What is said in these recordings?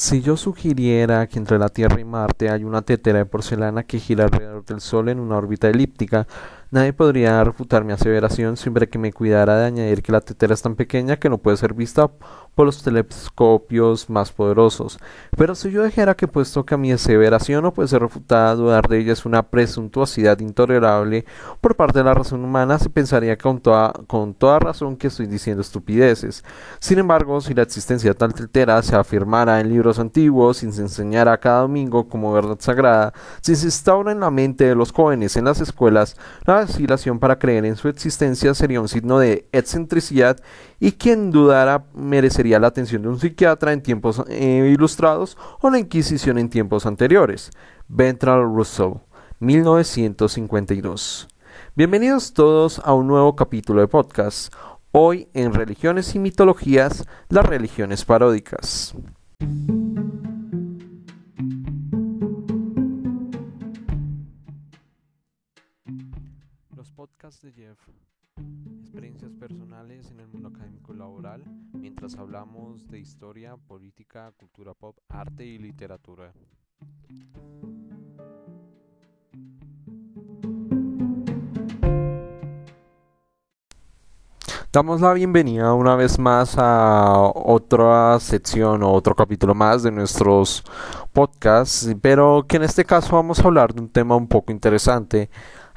Si yo sugiriera que entre la Tierra y Marte hay una tetera de porcelana que gira alrededor del Sol en una órbita elíptica, nadie podría refutar mi aseveración siempre que me cuidara de añadir que la tetera es tan pequeña que no puede ser vista por los telescopios más poderosos. Pero si yo dijera que puesto que mi aseveración no puede ser refutada, dudar de ella es una presuntuosidad intolerable por parte de la razón humana, se pensaría con toda, con toda razón que estoy diciendo estupideces. Sin embargo, si la existencia de tal tetera se afirmara en libros antiguos, y se enseñara cada domingo como verdad sagrada, si se instaura en la mente de los jóvenes en las escuelas, la vacilación para creer en su existencia sería un signo de excentricidad y quien dudara merecería la atención de un psiquiatra en tiempos eh, ilustrados o la Inquisición en tiempos anteriores. Ventral Rousseau, 1952. Bienvenidos todos a un nuevo capítulo de podcast. Hoy en Religiones y Mitologías, las religiones paródicas. Los podcasts de Jeff experiencias personales en el mundo académico laboral, mientras hablamos de historia, política, cultura pop, arte y literatura. Damos la bienvenida una vez más a otra sección o otro capítulo más de nuestros podcasts, pero que en este caso vamos a hablar de un tema un poco interesante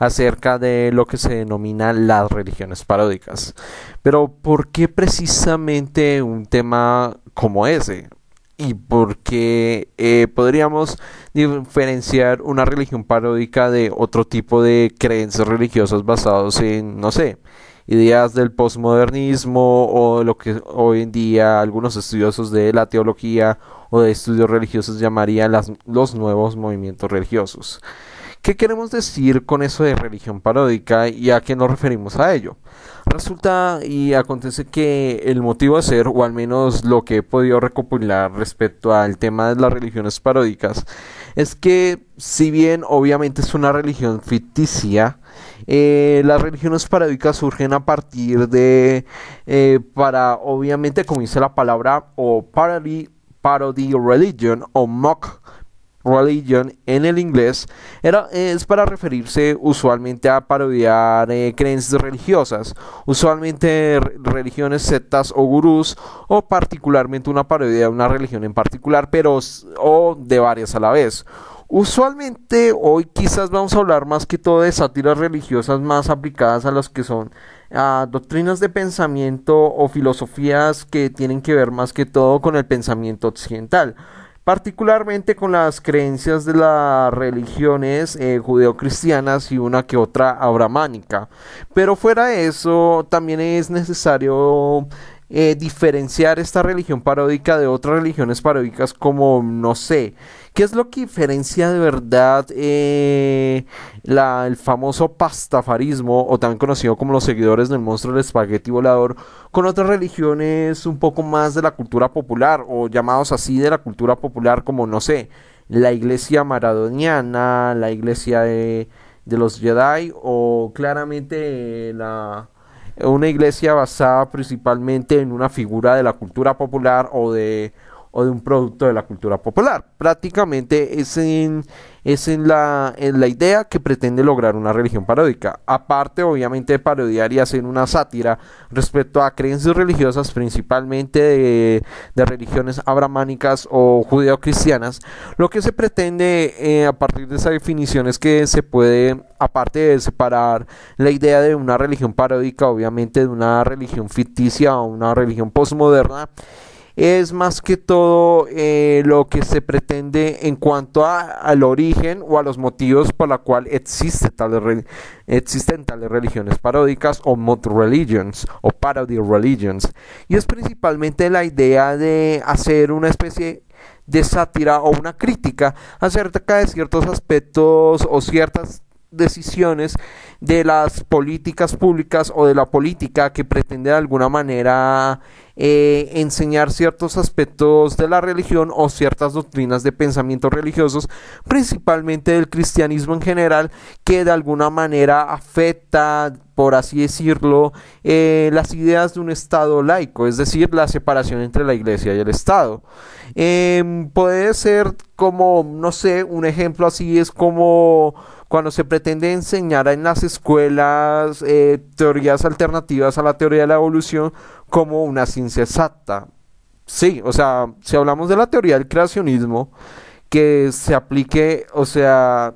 acerca de lo que se denomina las religiones paródicas. Pero ¿por qué precisamente un tema como ese? y por qué eh, podríamos diferenciar una religión paródica de otro tipo de creencias religiosas basados en, no sé, ideas del posmodernismo o lo que hoy en día algunos estudiosos de la teología o de estudios religiosos llamarían los nuevos movimientos religiosos. ¿Qué queremos decir con eso de religión paródica y a qué nos referimos a ello? Resulta y acontece que el motivo de ser, o al menos lo que he podido recopilar respecto al tema de las religiones paródicas, es que si bien obviamente es una religión ficticia, eh, las religiones paródicas surgen a partir de, eh, para obviamente como dice la palabra, o parody, parody religion o mock religion en el inglés era, es para referirse usualmente a parodiar eh, creencias religiosas, usualmente religiones, sectas o gurús, o particularmente una parodia de una religión en particular, pero o de varias a la vez. Usualmente hoy quizás vamos a hablar más que todo de sátiras religiosas más aplicadas a las que son a doctrinas de pensamiento o filosofías que tienen que ver más que todo con el pensamiento occidental particularmente con las creencias de las religiones eh, judeocristianas y una que otra abramánica. Pero fuera de eso, también es necesario eh, diferenciar esta religión paródica de otras religiones paródicas como, no sé, ¿qué es lo que diferencia de verdad eh, la, el famoso pastafarismo, o también conocido como los seguidores del monstruo del espagueti volador, con otras religiones un poco más de la cultura popular, o llamados así de la cultura popular como, no sé, la iglesia maradoniana, la iglesia de, de los Jedi, o claramente la una iglesia basada principalmente en una figura de la cultura popular o de o de un producto de la cultura popular. Prácticamente es en, es en, la, en la idea que pretende lograr una religión paródica. Aparte, obviamente, de parodiar y hacer una sátira respecto a creencias religiosas, principalmente de, de religiones abramánicas o judeocristianas, lo que se pretende eh, a partir de esa definición es que se puede, aparte de separar la idea de una religión paródica, obviamente, de una religión ficticia o una religión postmoderna, es más que todo eh, lo que se pretende en cuanto a, al origen o a los motivos por la cual existe existen tales religiones paródicas o mod religions o parody religions. Y es principalmente la idea de hacer una especie de sátira o una crítica acerca de ciertos aspectos o ciertas decisiones de las políticas públicas o de la política que pretende de alguna manera eh, enseñar ciertos aspectos de la religión o ciertas doctrinas de pensamiento religiosos, principalmente del cristianismo en general, que de alguna manera afecta, por así decirlo, eh, las ideas de un Estado laico, es decir, la separación entre la Iglesia y el Estado. Em, puede ser como, no sé, un ejemplo así es como cuando se pretende enseñar en las escuelas eh, teorías alternativas a la teoría de la evolución como una ciencia exacta. Sí, o sea, si hablamos de la teoría del creacionismo, que se aplique, o sea,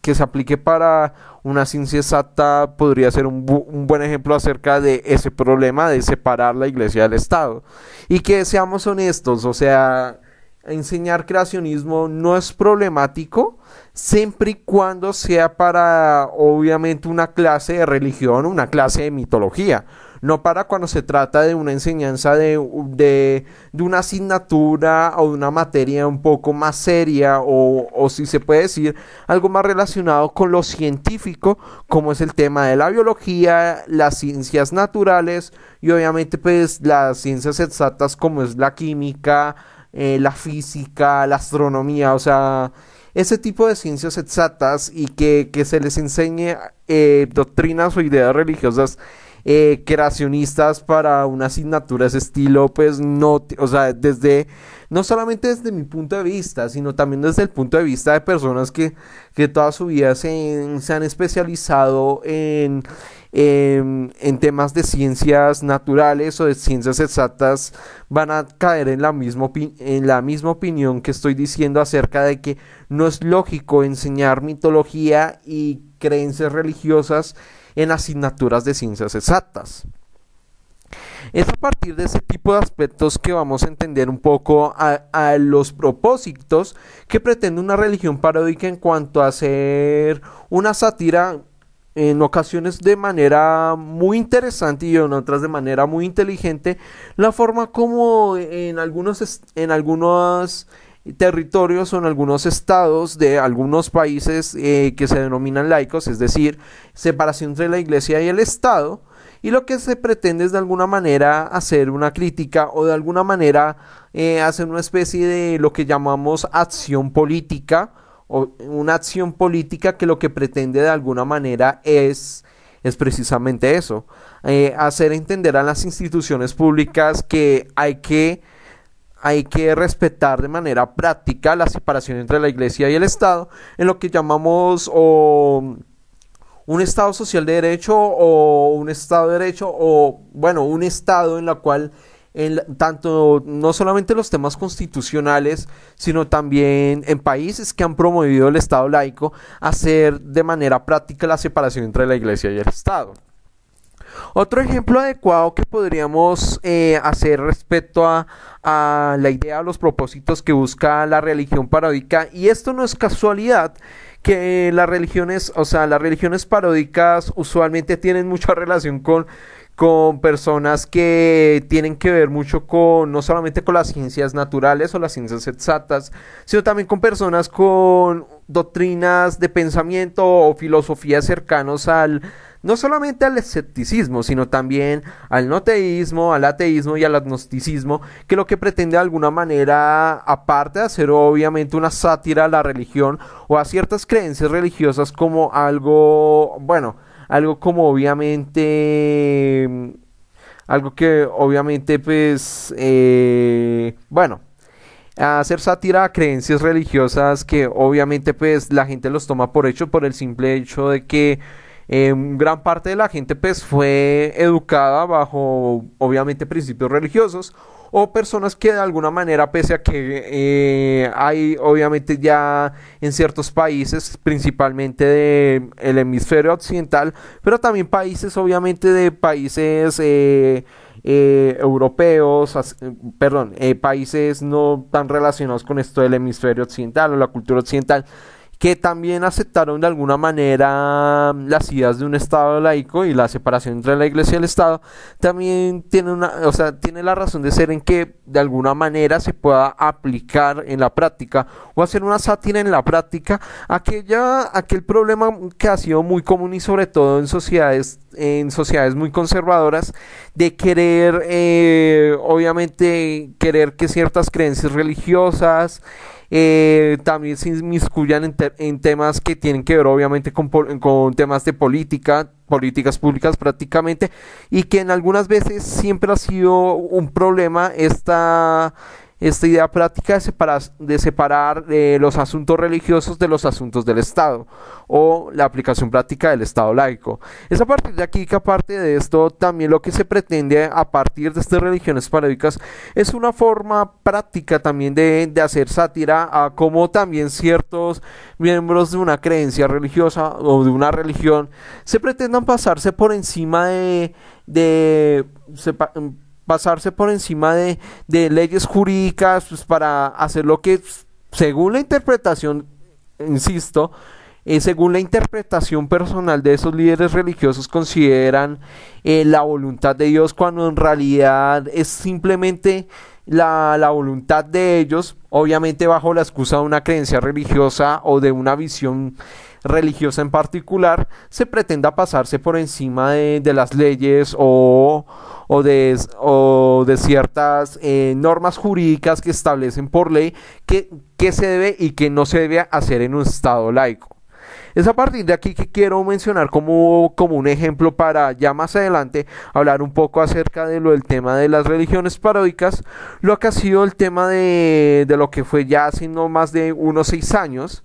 que se aplique para una ciencia exacta podría ser un, un, buen ejemplo acerca de ese problema de separar la iglesia del Estado. Y que seamos honestos, o sea, enseñar creacionismo no es problemático siempre y cuando sea para obviamente una clase de religión, una clase de mitología, no para cuando se trata de una enseñanza de, de, de una asignatura o de una materia un poco más seria o, o, si se puede decir algo más relacionado con lo científico como es el tema de la biología, las ciencias naturales y obviamente pues las ciencias exactas como es la química, eh, la física, la astronomía, o sea, ese tipo de ciencias exactas y que, que se les enseñe eh, doctrinas o ideas religiosas eh, creacionistas para una asignatura de ese estilo, pues no, o sea, desde, no solamente desde mi punto de vista, sino también desde el punto de vista de personas que, que toda su vida se, se han especializado en, en, en, temas de ciencias naturales o de ciencias exactas, van a caer en la, misma en la misma opinión que estoy diciendo acerca de que no es lógico enseñar mitología y creencias religiosas en asignaturas de ciencias exactas. Es a partir de ese tipo de aspectos que vamos a entender un poco a, a, los propósitos que pretende una religión paródica en cuanto a hacer una sátira en ocasiones de manera muy interesante y en otras de manera muy inteligente la forma como en algunos en algunos territorios o en algunos estados de algunos países eh, que se denominan laicos, es decir, separación entre la iglesia y el Estado, y lo que se pretende es de alguna manera hacer una crítica o de alguna manera eh, hacer una especie de lo que llamamos acción política o una acción política que lo que pretende de alguna manera es es precisamente eso, eh, hacer entender a las instituciones públicas que hay que hay que respetar de manera práctica la separación entre la iglesia y el Estado en lo que llamamos o un Estado social de derecho o un Estado de derecho o bueno, un Estado en la cual en, tanto no solamente los temas constitucionales, sino también en países que han promovido el Estado laico, hacer de manera práctica la separación entre la iglesia y el Estado. Otro ejemplo adecuado que podríamos eh, hacer respecto a, la idea, a los propósitos que busca la religión paródica, y esto no es casualidad, que las religiones, o sea, las religiones paródicas usualmente tienen mucha relación con con personas que tienen que ver mucho con no solamente con las ciencias naturales o las ciencias exactas, sino también con personas con doctrinas de pensamiento o filosofías cercanos al no solamente al escepticismo, sino también al no teísmo, al ateísmo y al agnosticismo, que lo que pretende de alguna manera, aparte de hacer obviamente una sátira a la religión o a ciertas creencias religiosas como algo, bueno, algo como obviamente, algo que obviamente pues, eh, bueno, hacer sátira a creencias religiosas que obviamente pues la gente los toma por hecho por el simple hecho de que eh, gran parte de la gente pues fue educada bajo obviamente principios religiosos o personas que de alguna manera pese a que eh, hay obviamente ya en ciertos países principalmente del hemisferio occidental pero también países obviamente de países eh, eh, europeos, perdón, países no tan relacionados con esto del hemisferio occidental o la cultura occidental, que también aceptaron de alguna manera las ideas de un Estado laico y la separación entre la Iglesia y el Estado, también tiene una, o sea, tiene la razón de ser en que de alguna manera se pueda aplicar en la práctica o hacer una sátira en la práctica aquella, aquel problema que ha sido muy común y sobre todo en sociedades en sociedades muy conservadoras de querer eh, obviamente querer que ciertas creencias religiosas eh, también se inmiscuyan en, temas que tienen que ver obviamente con, con temas de política, políticas públicas prácticamente, y que en algunas veces siempre ha sido un problema esta esta idea práctica de separar, eh, los asuntos religiosos de los asuntos del Estado o la aplicación práctica del Estado laico. Es a partir de aquí que aparte de esto también lo que se pretende a partir de estas religiones paródicas es una forma práctica también de, de hacer sátira a cómo también ciertos miembros de una creencia religiosa o de una religión se pretendan pasarse por encima de, de pasarse por encima de, leyes jurídicas pues, para hacer lo que, según la interpretación, insisto, eh, según la interpretación personal de esos líderes religiosos, consideran eh, la voluntad de Dios cuando en realidad es simplemente la, la, voluntad de ellos, obviamente bajo la excusa de una creencia religiosa o de una visión religiosa en particular, se pretenda pasarse por encima de, de las leyes o, o de, o de ciertas eh, normas jurídicas que establecen por ley que, se debe y que no se debe hacer en un Estado laico. Es a partir de aquí que quiero mencionar como, como un ejemplo para ya más adelante hablar un poco acerca de lo del tema de las religiones paródicas, lo que ha sido el tema de, de lo que fue ya hace no más de unos seis años,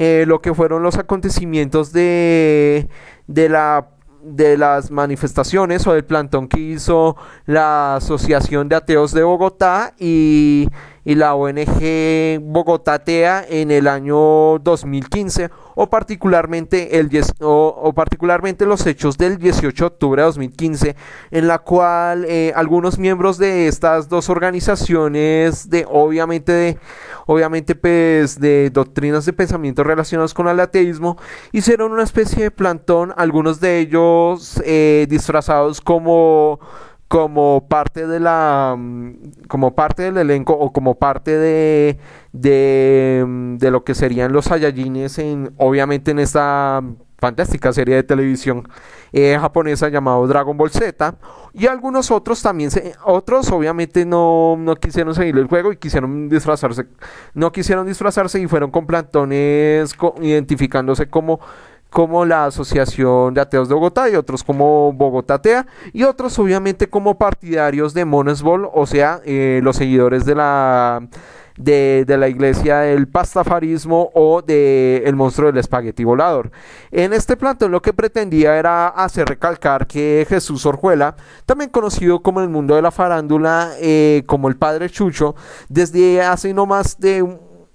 eh, lo que fueron los acontecimientos de, de la de las manifestaciones o del plantón que hizo la Asociación de Ateos de Bogotá y y la ONG Bogotatea en el año 2015 o particularmente, el, o, particularmente los hechos del 18 de octubre de 2015 en la cual eh, algunos miembros de estas dos organizaciones de obviamente de obviamente pues de doctrinas de pensamiento relacionados con el ateísmo hicieron una especie de plantón algunos de ellos eh, disfrazados como como parte de la mm, como parte del elenco o como parte de de, mm, de lo que serían los Saiyajines en obviamente en esta fantástica serie de televisión eh, japonesa llamado Dragon Ball Z. Y algunos otros también se, otros obviamente no, no quisieron seguir el juego y quisieron disfrazarse no quisieron disfrazarse y fueron con plantones identificándose como como la Asociación de Ateos de Bogotá y otros como Bogotá Atea y otros obviamente como partidarios de Monesbol, o sea, eh, los seguidores de la de, la iglesia del pastafarismo o de el monstruo del espagueti volador. En este plantón lo que pretendía era hacer recalcar que Jesús Orjuela, también conocido como el mundo de la farándula eh, como el padre Chucho, desde hace no más de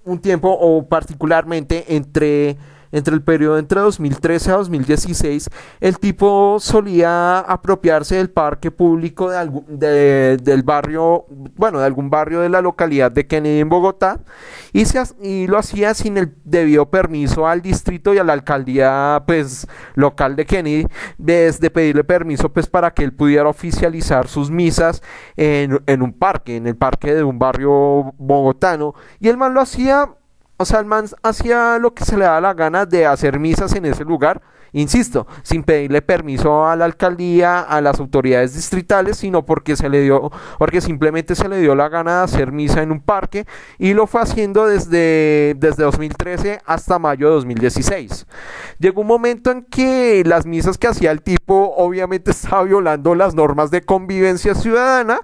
un tiempo o particularmente entre entre el periodo entre 2013 a 2016, el tipo solía apropiarse del parque público de, del barrio, bueno, de algún barrio de la localidad de Kennedy en Bogotá, y, se, y lo hacía sin el debido permiso al distrito y a la alcaldía, pues, local de Kennedy, desde pedirle permiso, pues, para que él pudiera oficializar sus misas en, en un parque, en el parque de un barrio bogotano, y el man lo hacía o sea, el man hacía lo que se le da la gana de hacer misas en ese lugar, insisto, sin pedirle permiso a la alcaldía, a las autoridades distritales, sino porque se le dio, porque simplemente se le dio la gana de hacer misa en un parque y lo fue haciendo desde, desde 2013 hasta mayo de 2016. Llegó un momento en que las misas que hacía el tipo obviamente estaba violando las normas de convivencia ciudadana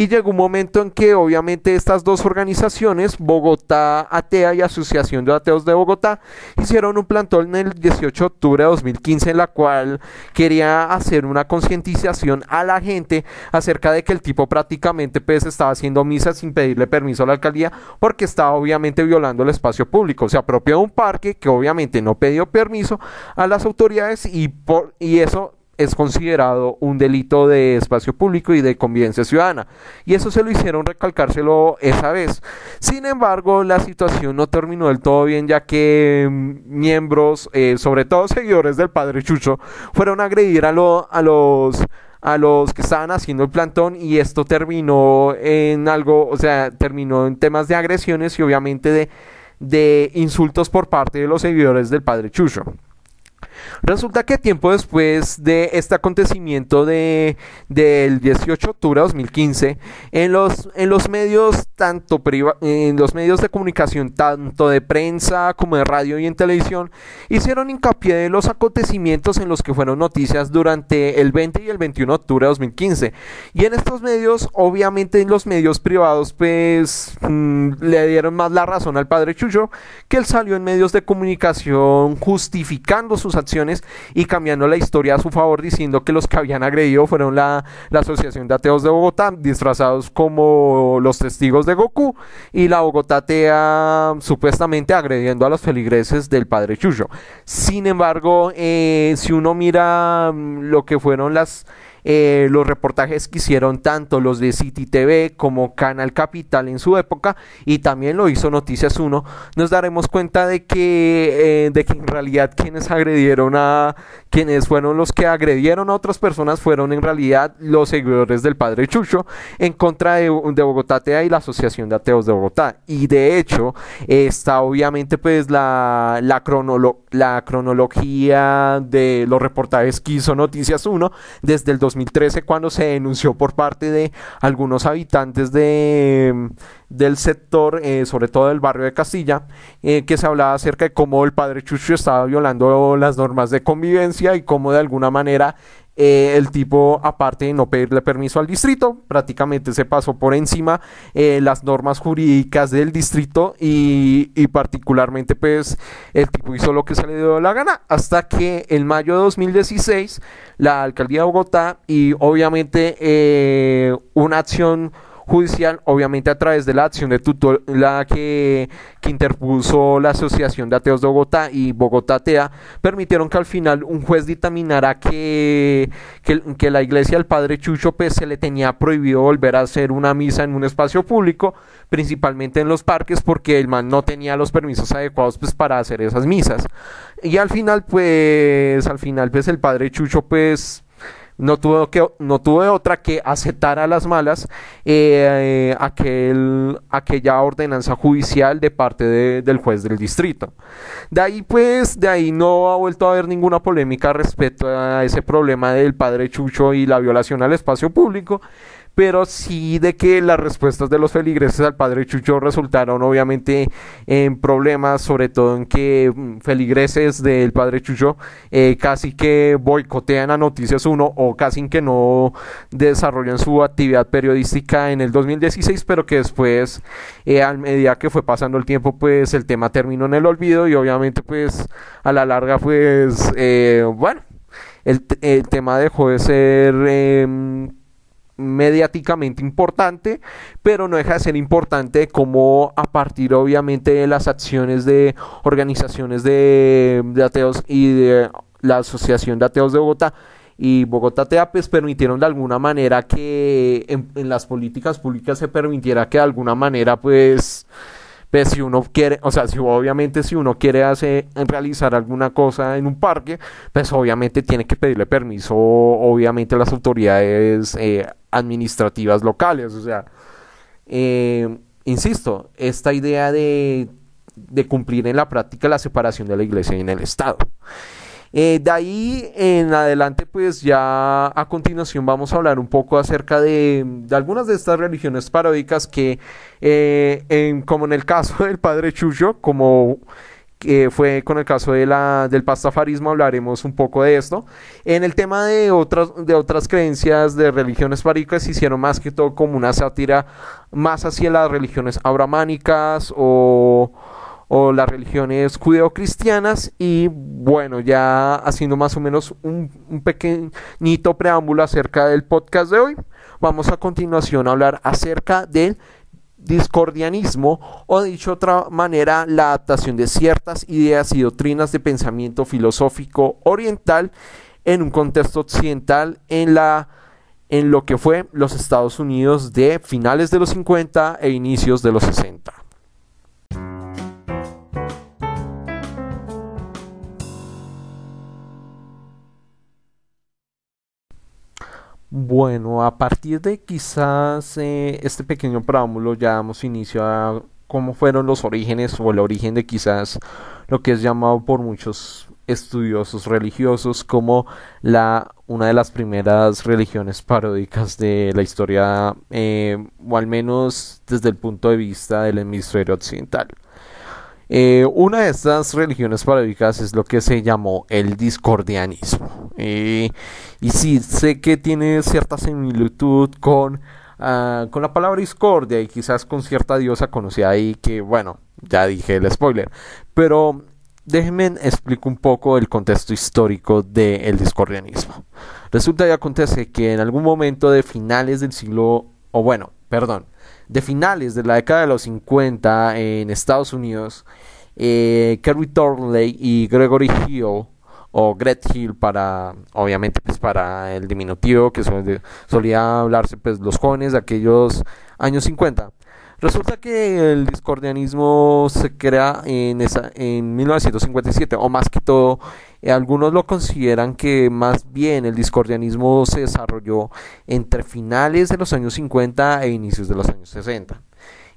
y llegó un momento en que obviamente estas dos organizaciones, Bogotá Atea y Asociación de Ateos de Bogotá, hicieron un plantón el 18 de octubre de 2015 en la cual quería hacer una concientización a la gente acerca de que el tipo prácticamente pues estaba haciendo misa sin pedirle permiso a la alcaldía porque estaba obviamente violando el espacio público. Se apropió de un parque que obviamente no pidió permiso a las autoridades y, por, y eso es considerado un delito de espacio público y de convivencia ciudadana. Y eso se lo hicieron recalcárselo esa vez. Sin embargo, la situación no terminó del todo bien ya que mm, miembros, eh, sobre todo seguidores del padre Chucho, fueron a agredir a, a los a los que estaban haciendo el plantón y esto terminó en algo, o sea, terminó en temas de agresiones y obviamente de, de insultos por parte de los seguidores del padre Chucho. Resulta que tiempo después de este acontecimiento de, del 18 de octubre de 2015, en los, en los medios tanto en los medios de comunicación, tanto de prensa como de radio y en televisión, hicieron hincapié de los acontecimientos en los que fueron noticias durante el 20 y el 21 de octubre de 2015. Y en estos medios, obviamente en los medios privados, pues mm, le dieron más la razón al padre Chucho, que él salió en medios de comunicación justificando sus acciones y cambiando la historia a su favor diciendo que los que habían agredido fueron la, Asociación de Ateos de Bogotá, disfrazados como los testigos de Goku, y la Bogotá Atea supuestamente agrediendo a los feligreses del padre Chucho. Sin embargo, eh, si uno mira mm, lo que fueron las eh, los reportajes que hicieron tanto los de City TV como Canal Capital en su época y también lo hizo Noticias 1, nos daremos cuenta de que, eh, de que en realidad quienes agredieron a quienes fueron los que agredieron a otras personas fueron en realidad los seguidores del padre Chucho en contra de, Bogotá Atea y la Asociación de Ateos de Bogotá. Y de hecho está obviamente pues la, la, la cronología de los reportajes que hizo Noticias 1 desde el 2013 cuando se denunció por parte de algunos habitantes de, del sector, eh, sobre todo del barrio de Castilla, eh, que se hablaba acerca de cómo el padre Chucho estaba violando las normas de convivencia y cómo de alguna manera eh, el tipo, aparte de no pedirle permiso al distrito, prácticamente se pasó por encima las normas jurídicas del distrito y, particularmente pues el tipo hizo lo que se le dio la gana hasta que en mayo de 2016 la alcaldía de Bogotá y obviamente una acción judicial, obviamente a través de la acción de tutela que, que interpuso la Asociación de Ateos de Bogotá y Bogotá Atea, permitieron que al final un juez dictaminara que, que, la iglesia del Padre Chucho pues, se le tenía prohibido volver a hacer una misa en un espacio público, principalmente en los parques, porque el man no tenía los permisos adecuados pues, para hacer esas misas. Y al final, pues, al final, pues el Padre Chucho, pues, no tuvo, que, no tuve otra que aceptar a las malas eh, aquel, aquella ordenanza judicial de parte del juez del distrito. De ahí pues, de ahí no ha vuelto a haber ninguna polémica respecto a ese problema del padre Chucho y la violación al espacio público pero sí de que las respuestas de los feligreses al padre Chucho resultaron obviamente en problemas, sobre todo en que mm, feligreses del padre Chucho eh, casi que boicotean a Noticias 1 o casi que no desarrollan su actividad periodística en el 2016, pero que después, eh, a medida que fue pasando el tiempo, pues el tema terminó en el olvido y obviamente pues a la larga pues eh, bueno, el, el, tema dejó de ser em, mediáticamente importante, pero no deja de ser importante como a partir obviamente de las acciones de organizaciones de, ateos y de la Asociación de Ateos de Bogotá y Bogotá Teapes permitieron de alguna manera que en, en, las políticas públicas se permitiera que de alguna manera pues pues si uno quiere, o sea, si obviamente si uno quiere hacer, realizar alguna cosa en un parque, pues obviamente tiene que pedirle permiso, obviamente a las autoridades eh, administrativas locales, o sea, eh, insisto, esta idea de, de cumplir en la práctica la separación de la iglesia y en el Estado. Eh, de ahí en adelante, pues ya a continuación vamos a hablar un poco acerca de, algunas de estas religiones paródicas que, eh, como en el caso del padre Chucho, como que fue con el caso de la, del pastafarismo, hablaremos un poco de esto. En el tema de otras, de otras creencias de religiones paródicas, hicieron más que todo como una sátira más hacia las religiones abramánicas o o las religiones judeocristianas y bueno, ya haciendo más o menos un, un, pequeñito preámbulo acerca del podcast de hoy, vamos a continuación a hablar acerca del discordianismo o dicho de otra manera la adaptación de ciertas ideas y doctrinas de pensamiento filosófico oriental en un contexto occidental en la en lo que fue los Estados Unidos de finales de los 50 e inicios de los 60. Bueno, a partir de quizás eh, este pequeño preámbulo ya damos inicio a cómo fueron los orígenes o el origen de quizás lo que es llamado por muchos estudiosos religiosos como la una de las primeras religiones paródicas de la historia eh, o al menos desde el punto de vista del hemisferio occidental. Eh, una de estas religiones paródicas es lo que se llamó el discordianismo. y sí, sé que tiene cierta similitud con, ah, con la palabra discordia y quizás con cierta diosa conocida ahí que, bueno, ya dije el spoiler. Pero déjenme explico un poco el contexto histórico del discordianismo. Resulta y acontece que en algún momento de finales del siglo, o bueno, perdón, de finales de la década de los 50 en Estados Unidos, eh, Kerry Thornley y Gregory Hill, o Gret Hill para, obviamente, pues para el diminutivo que solía hablarse pues los jóvenes de aquellos años 50. Resulta que el discordianismo se crea en, esa, en 1957, o más que todo, eh, algunos lo consideran que más bien el discordianismo se desarrolló entre finales de los años 50 e inicios de los años 60.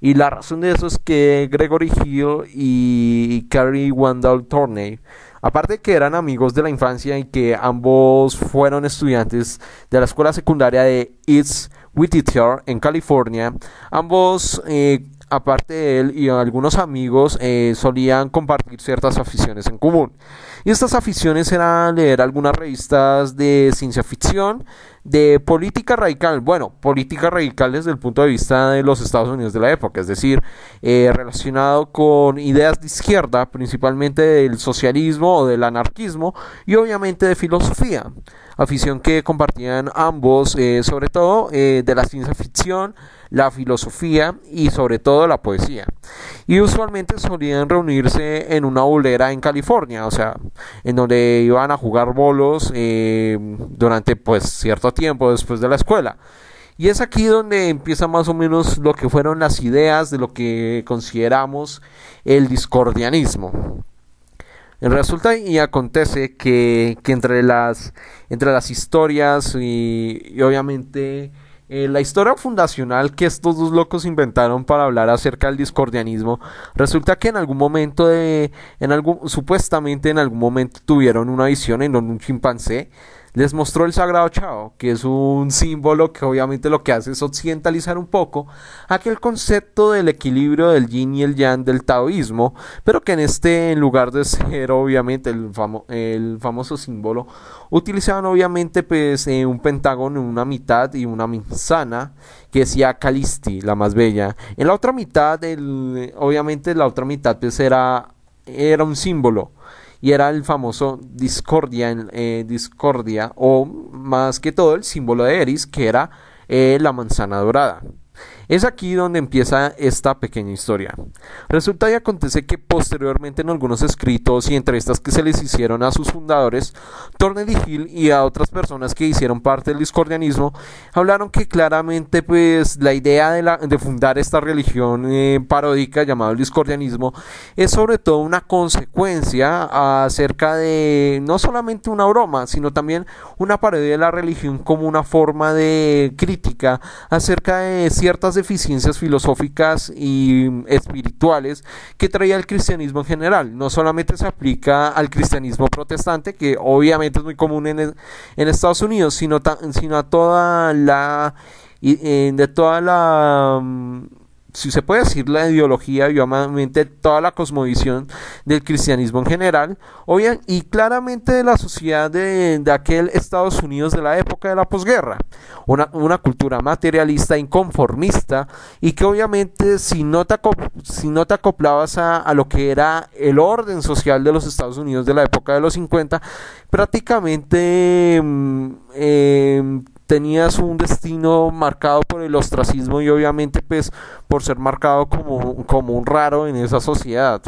Y la razón de eso es que Gregory Hill y Carrie Wendell Torney, aparte que eran amigos de la infancia y que ambos fueron estudiantes de la escuela secundaria de East Whittier en California, ambos eh, aparte de él y algunos amigos eh, solían compartir ciertas aficiones en común. Y estas aficiones eran leer algunas revistas de ciencia ficción, de política radical, bueno, política radical desde el punto de vista de los Estados Unidos de la época, es decir, eh, relacionado con ideas de izquierda, principalmente del socialismo o del anarquismo y obviamente de filosofía, afición que compartían ambos, eh, sobre todo de la ciencia ficción, la filosofía y sobre todo la poesía. Y usualmente solían reunirse en una bolera en California, o sea, en donde iban a jugar bolos eh, durante pues cierto tiempo después de la escuela. Y es aquí donde empieza más o menos lo que fueron las ideas de lo que consideramos el discordianismo. Resulta y acontece que, entre, las, entre las historias y obviamente eh, la historia fundacional que estos dos locos inventaron para hablar acerca del discordianismo resulta que en algún momento de en algún supuestamente en algún momento tuvieron una visión en donde un chimpancé les mostró el Sagrado Chao, que es un símbolo que obviamente lo que hace es occidentalizar un poco aquel concepto del equilibrio del yin y el yang del taoísmo, pero que en este, en lugar de ser obviamente el, el famoso símbolo, utilizaban obviamente pues eh, un pentágono en una mitad y una manzana que decía Calisti, la más bella. En la otra mitad, el, obviamente la otra mitad pues era, era un símbolo y era el famoso discordia, eh, discordia o más que todo el símbolo de Eris que era eh, la manzana dorada. Es aquí donde empieza esta pequeña historia. Resulta y acontece que posteriormente en algunos escritos y entrevistas que se les hicieron a sus fundadores, Tornedy Hill y a otras personas que hicieron parte del discordianismo, hablaron que claramente pues la idea de, la, de fundar esta religión eh, paródica llamada el discordianismo es sobre todo una consecuencia acerca de no solamente una broma, sino también una parodia de la religión como una forma de crítica acerca de ciertas deficiencias filosóficas y espirituales que traía el cristianismo en general. No solamente se aplica al cristianismo protestante, que obviamente es muy común en, en Estados Unidos, sino, sino a toda la... Eh, de toda la mm, si se puede decir la ideología y obviamente toda la cosmovisión del cristianismo en general, y claramente de la sociedad de, aquel Estados Unidos de la época de la posguerra, una, una cultura materialista, inconformista, y que obviamente si no te, si no te acoplabas a, lo que era el orden social de los Estados Unidos de la época de los 50, prácticamente... Mm, em, tenías un destino marcado por el ostracismo y obviamente pues por ser marcado como, como un raro en esa sociedad.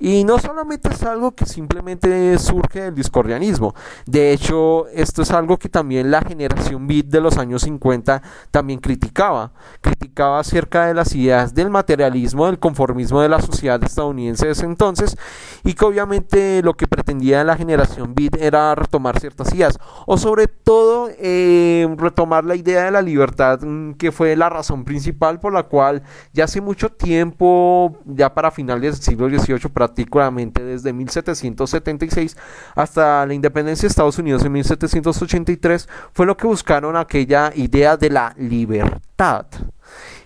Y no solamente es algo que simplemente surge del discordianismo, de hecho esto es algo que también la generación beat de los años 50 también criticaba, criticaba acerca de las ideas del materialismo, del conformismo de la sociedad estadounidense de ese entonces y que obviamente lo que pretendía la generación beat era retomar ciertas ideas o sobre todo eh, retomar la idea de la libertad mm, que fue la razón principal por la cual ya hace mucho tiempo, ya para finales del siglo XVIII, prácticamente desde 1776 hasta la independencia de Estados Unidos en 1783, fue lo que buscaron aquella idea de la libertad.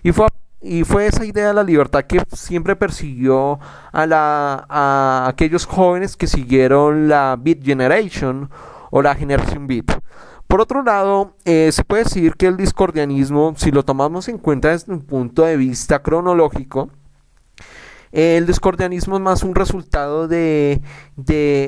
Y fue, y fue esa idea de la libertad que siempre persiguió a, la, a aquellos jóvenes que siguieron la Beat Generation o la generación Beat. Por otro lado, eh, se puede decir que el discordianismo, si lo tomamos en cuenta desde un punto de vista cronológico, el discordianismo es más un resultado de,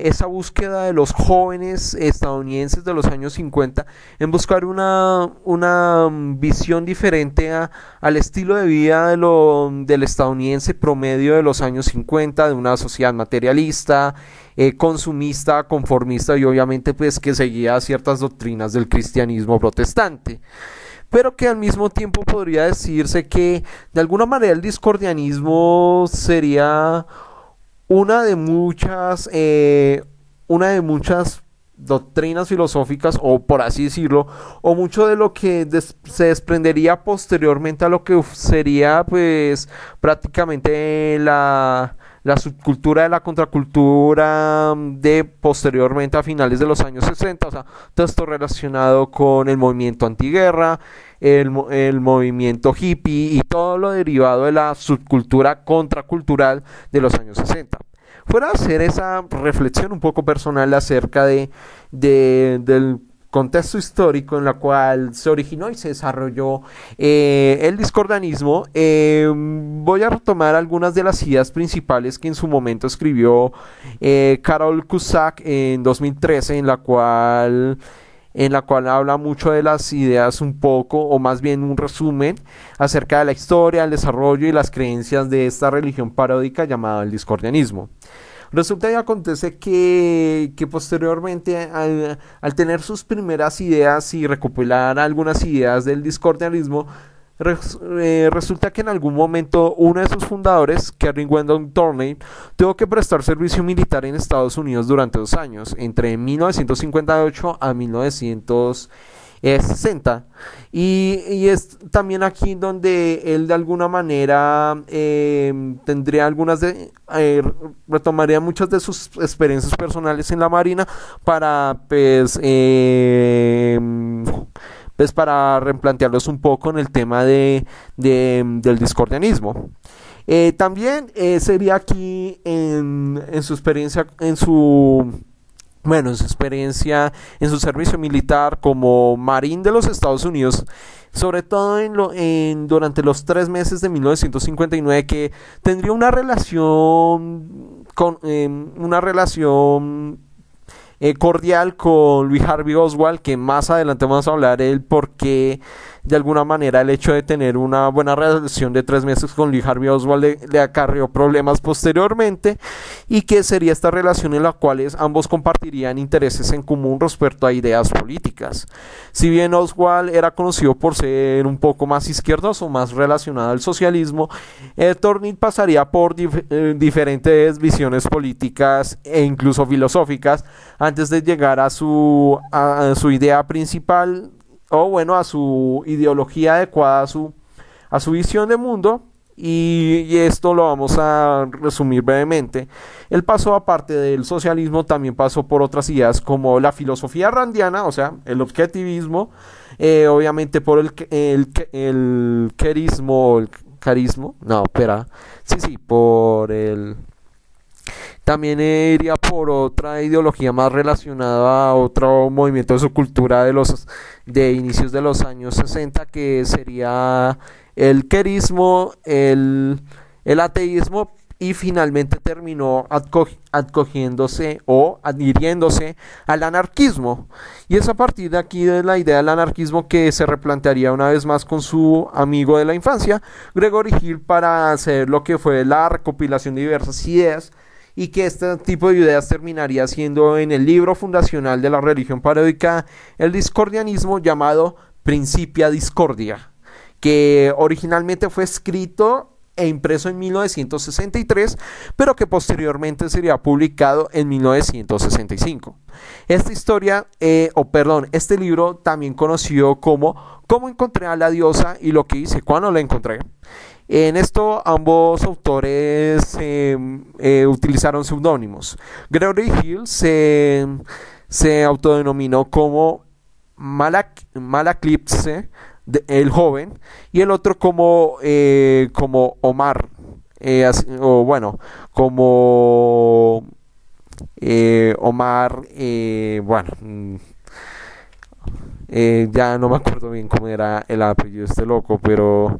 esa búsqueda de los jóvenes estadounidenses de los años 50 en buscar una, una visión diferente al estilo de vida de lo, del estadounidense promedio de los años 50, de una sociedad materialista, eh, consumista, conformista y obviamente pues que seguía ciertas doctrinas del cristianismo protestante pero que al mismo tiempo podría decirse que de alguna manera el discordianismo sería una de muchas, eh, una de muchas doctrinas filosóficas o por así decirlo o mucho de lo que se desprendería posteriormente a lo que sería pues prácticamente la la subcultura de la contracultura mm, de posteriormente a finales de los años 60, o sea, todo esto relacionado con el movimiento antiguerra, el, el movimiento hippie y todo lo derivado de la subcultura contracultural de los años 60 fuera hacer esa reflexión un poco personal acerca de, de, del contexto histórico en la cual se originó y se desarrolló eh, el discordanismo, eh, voy a retomar algunas de las ideas principales que en su momento escribió eh, Carol Cusack en 2013, en la cual en la cual habla mucho de las ideas un poco, o más bien un resumen, acerca de la historia, el desarrollo y las creencias de esta religión paródica llamada el discordianismo. Resulta y acontece que, que posteriormente, al, tener sus primeras ideas y recopilar algunas ideas del discordianismo, eh, resulta que en algún momento uno de sus fundadores, Kerry Wendell Torney, tuvo que prestar servicio militar en Estados Unidos durante dos años, entre 1958 a 1960 es 60. Y, es también aquí donde él de alguna manera eh, tendría algunas de, eh, retomaría muchas de sus experiencias personales en la Marina para pues, eh, pues para replantearlos un poco en el tema de, del discordianismo. también sería aquí en, en su experiencia, en su bueno, en su experiencia en su servicio militar como marín de los Estados Unidos, sobre todo en lo, en, durante los tres meses de 1959, que tendría una relación con em, una relación eh, cordial con Luis Harvey Oswald, que más adelante vamos a hablar él porque de alguna manera el hecho de tener una buena relación de tres meses con Lee Harvey Oswald le, acarreó problemas posteriormente y que sería esta relación en la cual ambos compartirían intereses en común respecto a ideas políticas. Si bien Oswald era conocido por ser un poco más izquierdoso, más relacionado al socialismo, Tornit pasaría por eh, diferentes visiones políticas e incluso filosóficas antes de llegar a su, a su idea principal o bueno, a su ideología adecuada, a su, a su visión de mundo. Y, esto lo vamos a resumir brevemente. El paso aparte del socialismo también pasó por otras ideas como la filosofía randiana, o sea, el objetivismo, eh, obviamente por el, el, el querismo, carismo, no, espera, sí, sí, por el también iría por otra ideología más relacionada a otro movimiento de su cultura de los de inicios de los años 60 que sería el querismo, el, el ateísmo y finalmente terminó acogiéndose o adhiriéndose al anarquismo. Y es a partir de aquí de la idea del anarquismo que se replantearía una vez más con su amigo de la infancia, Gregory Hill, para hacer lo que fue la recopilación de diversas ideas y que este tipo de ideas terminaría siendo en el libro fundacional de la religión paródica el discordianismo llamado Principia Discordia, que originalmente fue escrito e impreso en 1963, pero que posteriormente sería publicado en 1965. Esta historia, eh, o perdón, este libro también conocido como Cómo encontré a la diosa y lo que hice cuando la encontré. En esto ambos autores em, eh, utilizaron seudónimos. Gregory Hill se, se autodenominó como Malak, Malaclipse, el joven, y el otro como, eh, como Omar, eh, o bueno, como eh, Omar, bueno, mm, ya no me acuerdo bien cómo era el apellido de este loco, pero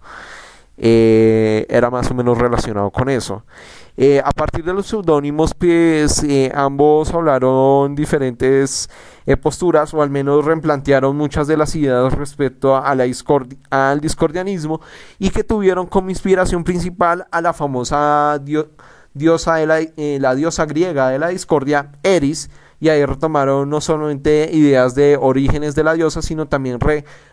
era más o menos relacionado con eso. Eh, a partir de los seudónimos, pues eh, ambos hablaron diferentes eh, posturas o al menos replantearon muchas de las ideas respecto al discordianismo y que tuvieron como inspiración principal a la famosa diosa de la diosa griega de la discordia, Eris, y ahí retomaron no solamente ideas de orígenes de la diosa, sino también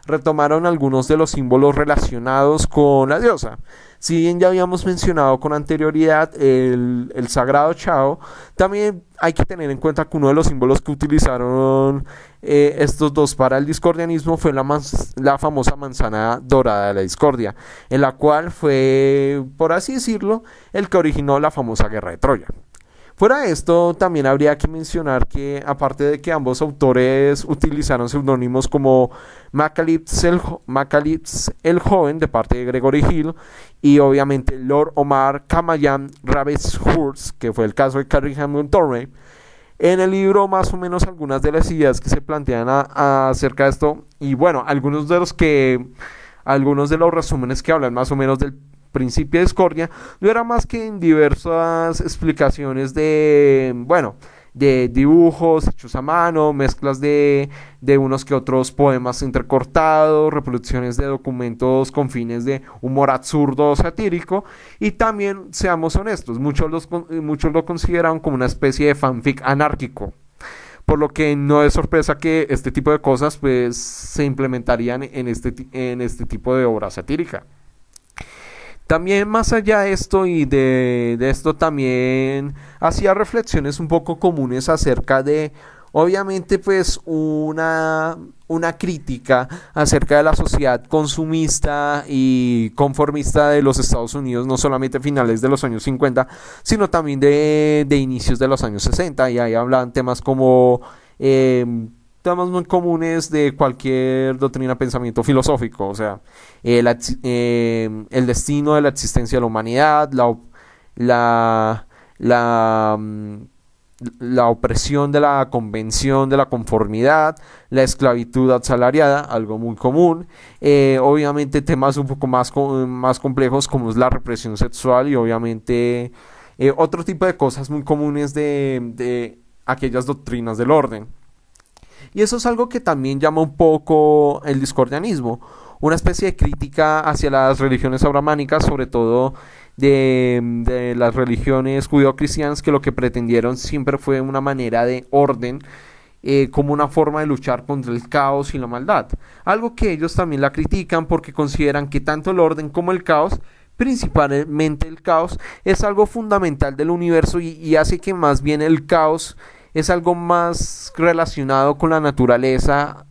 retomaron algunos de los símbolos relacionados con la diosa. Si bien ya habíamos mencionado con anterioridad el, sagrado Chao, también hay que tener en cuenta que uno de los símbolos que utilizaron eh, estos dos para el discordianismo fue la, la famosa manzana dorada de la discordia, en la cual fue, por así decirlo, el que originó la famosa guerra de Troya. Fuera de esto, también habría que mencionar que, aparte de que ambos autores utilizaron seudónimos como Macalips el, el, Joven, de parte de Gregory Hill, y obviamente Lord Omar Kamayan Raveshurst, que fue el caso de Carrie Hamilton Torrey, en el libro más o menos algunas de las ideas que se plantean acerca de esto, y bueno, algunos de los que algunos de los resúmenes que hablan más o menos del principio de discordia no era más que en diversas explicaciones de, bueno, de dibujos hechos a mano, mezclas de, de unos que otros poemas entrecortados, reproducciones de documentos con fines de humor absurdo o satírico, y también, seamos honestos, muchos, los, muchos lo consideran como una especie de fanfic anárquico por lo que no es sorpresa que este tipo de cosas pues se implementarían en este, en este tipo de obra satírica. También más allá de esto y de, esto también hacía reflexiones un poco comunes acerca de obviamente pues una, una crítica acerca de la sociedad consumista y conformista de los Estados Unidos, no solamente finales de los años 50, sino también de, de inicios de los años 60, y ahí hablan temas como... Eh, temas muy comunes de cualquier doctrina pensamiento filosófico, o sea, el, eh, destino de la existencia de la humanidad, la, la, la, mm, la, opresión de la convención de la conformidad, la esclavitud asalariada, algo muy común, eh, obviamente temas un poco más, más complejos como es la represión sexual y obviamente eh, otro tipo de cosas muy comunes de, de aquellas doctrinas del orden. Y eso es algo que también llama un poco el discordianismo, una especie de crítica hacia las religiones abramánicas, sobre todo de, las religiones judeocristianas, que lo que pretendieron siempre fue una manera de orden. Eh, como una forma de luchar contra el caos y la maldad. Algo que ellos también la critican porque consideran que tanto el orden como el caos principalmente el caos, es algo fundamental del universo y, hace que más bien el caos es algo más relacionado con la naturaleza,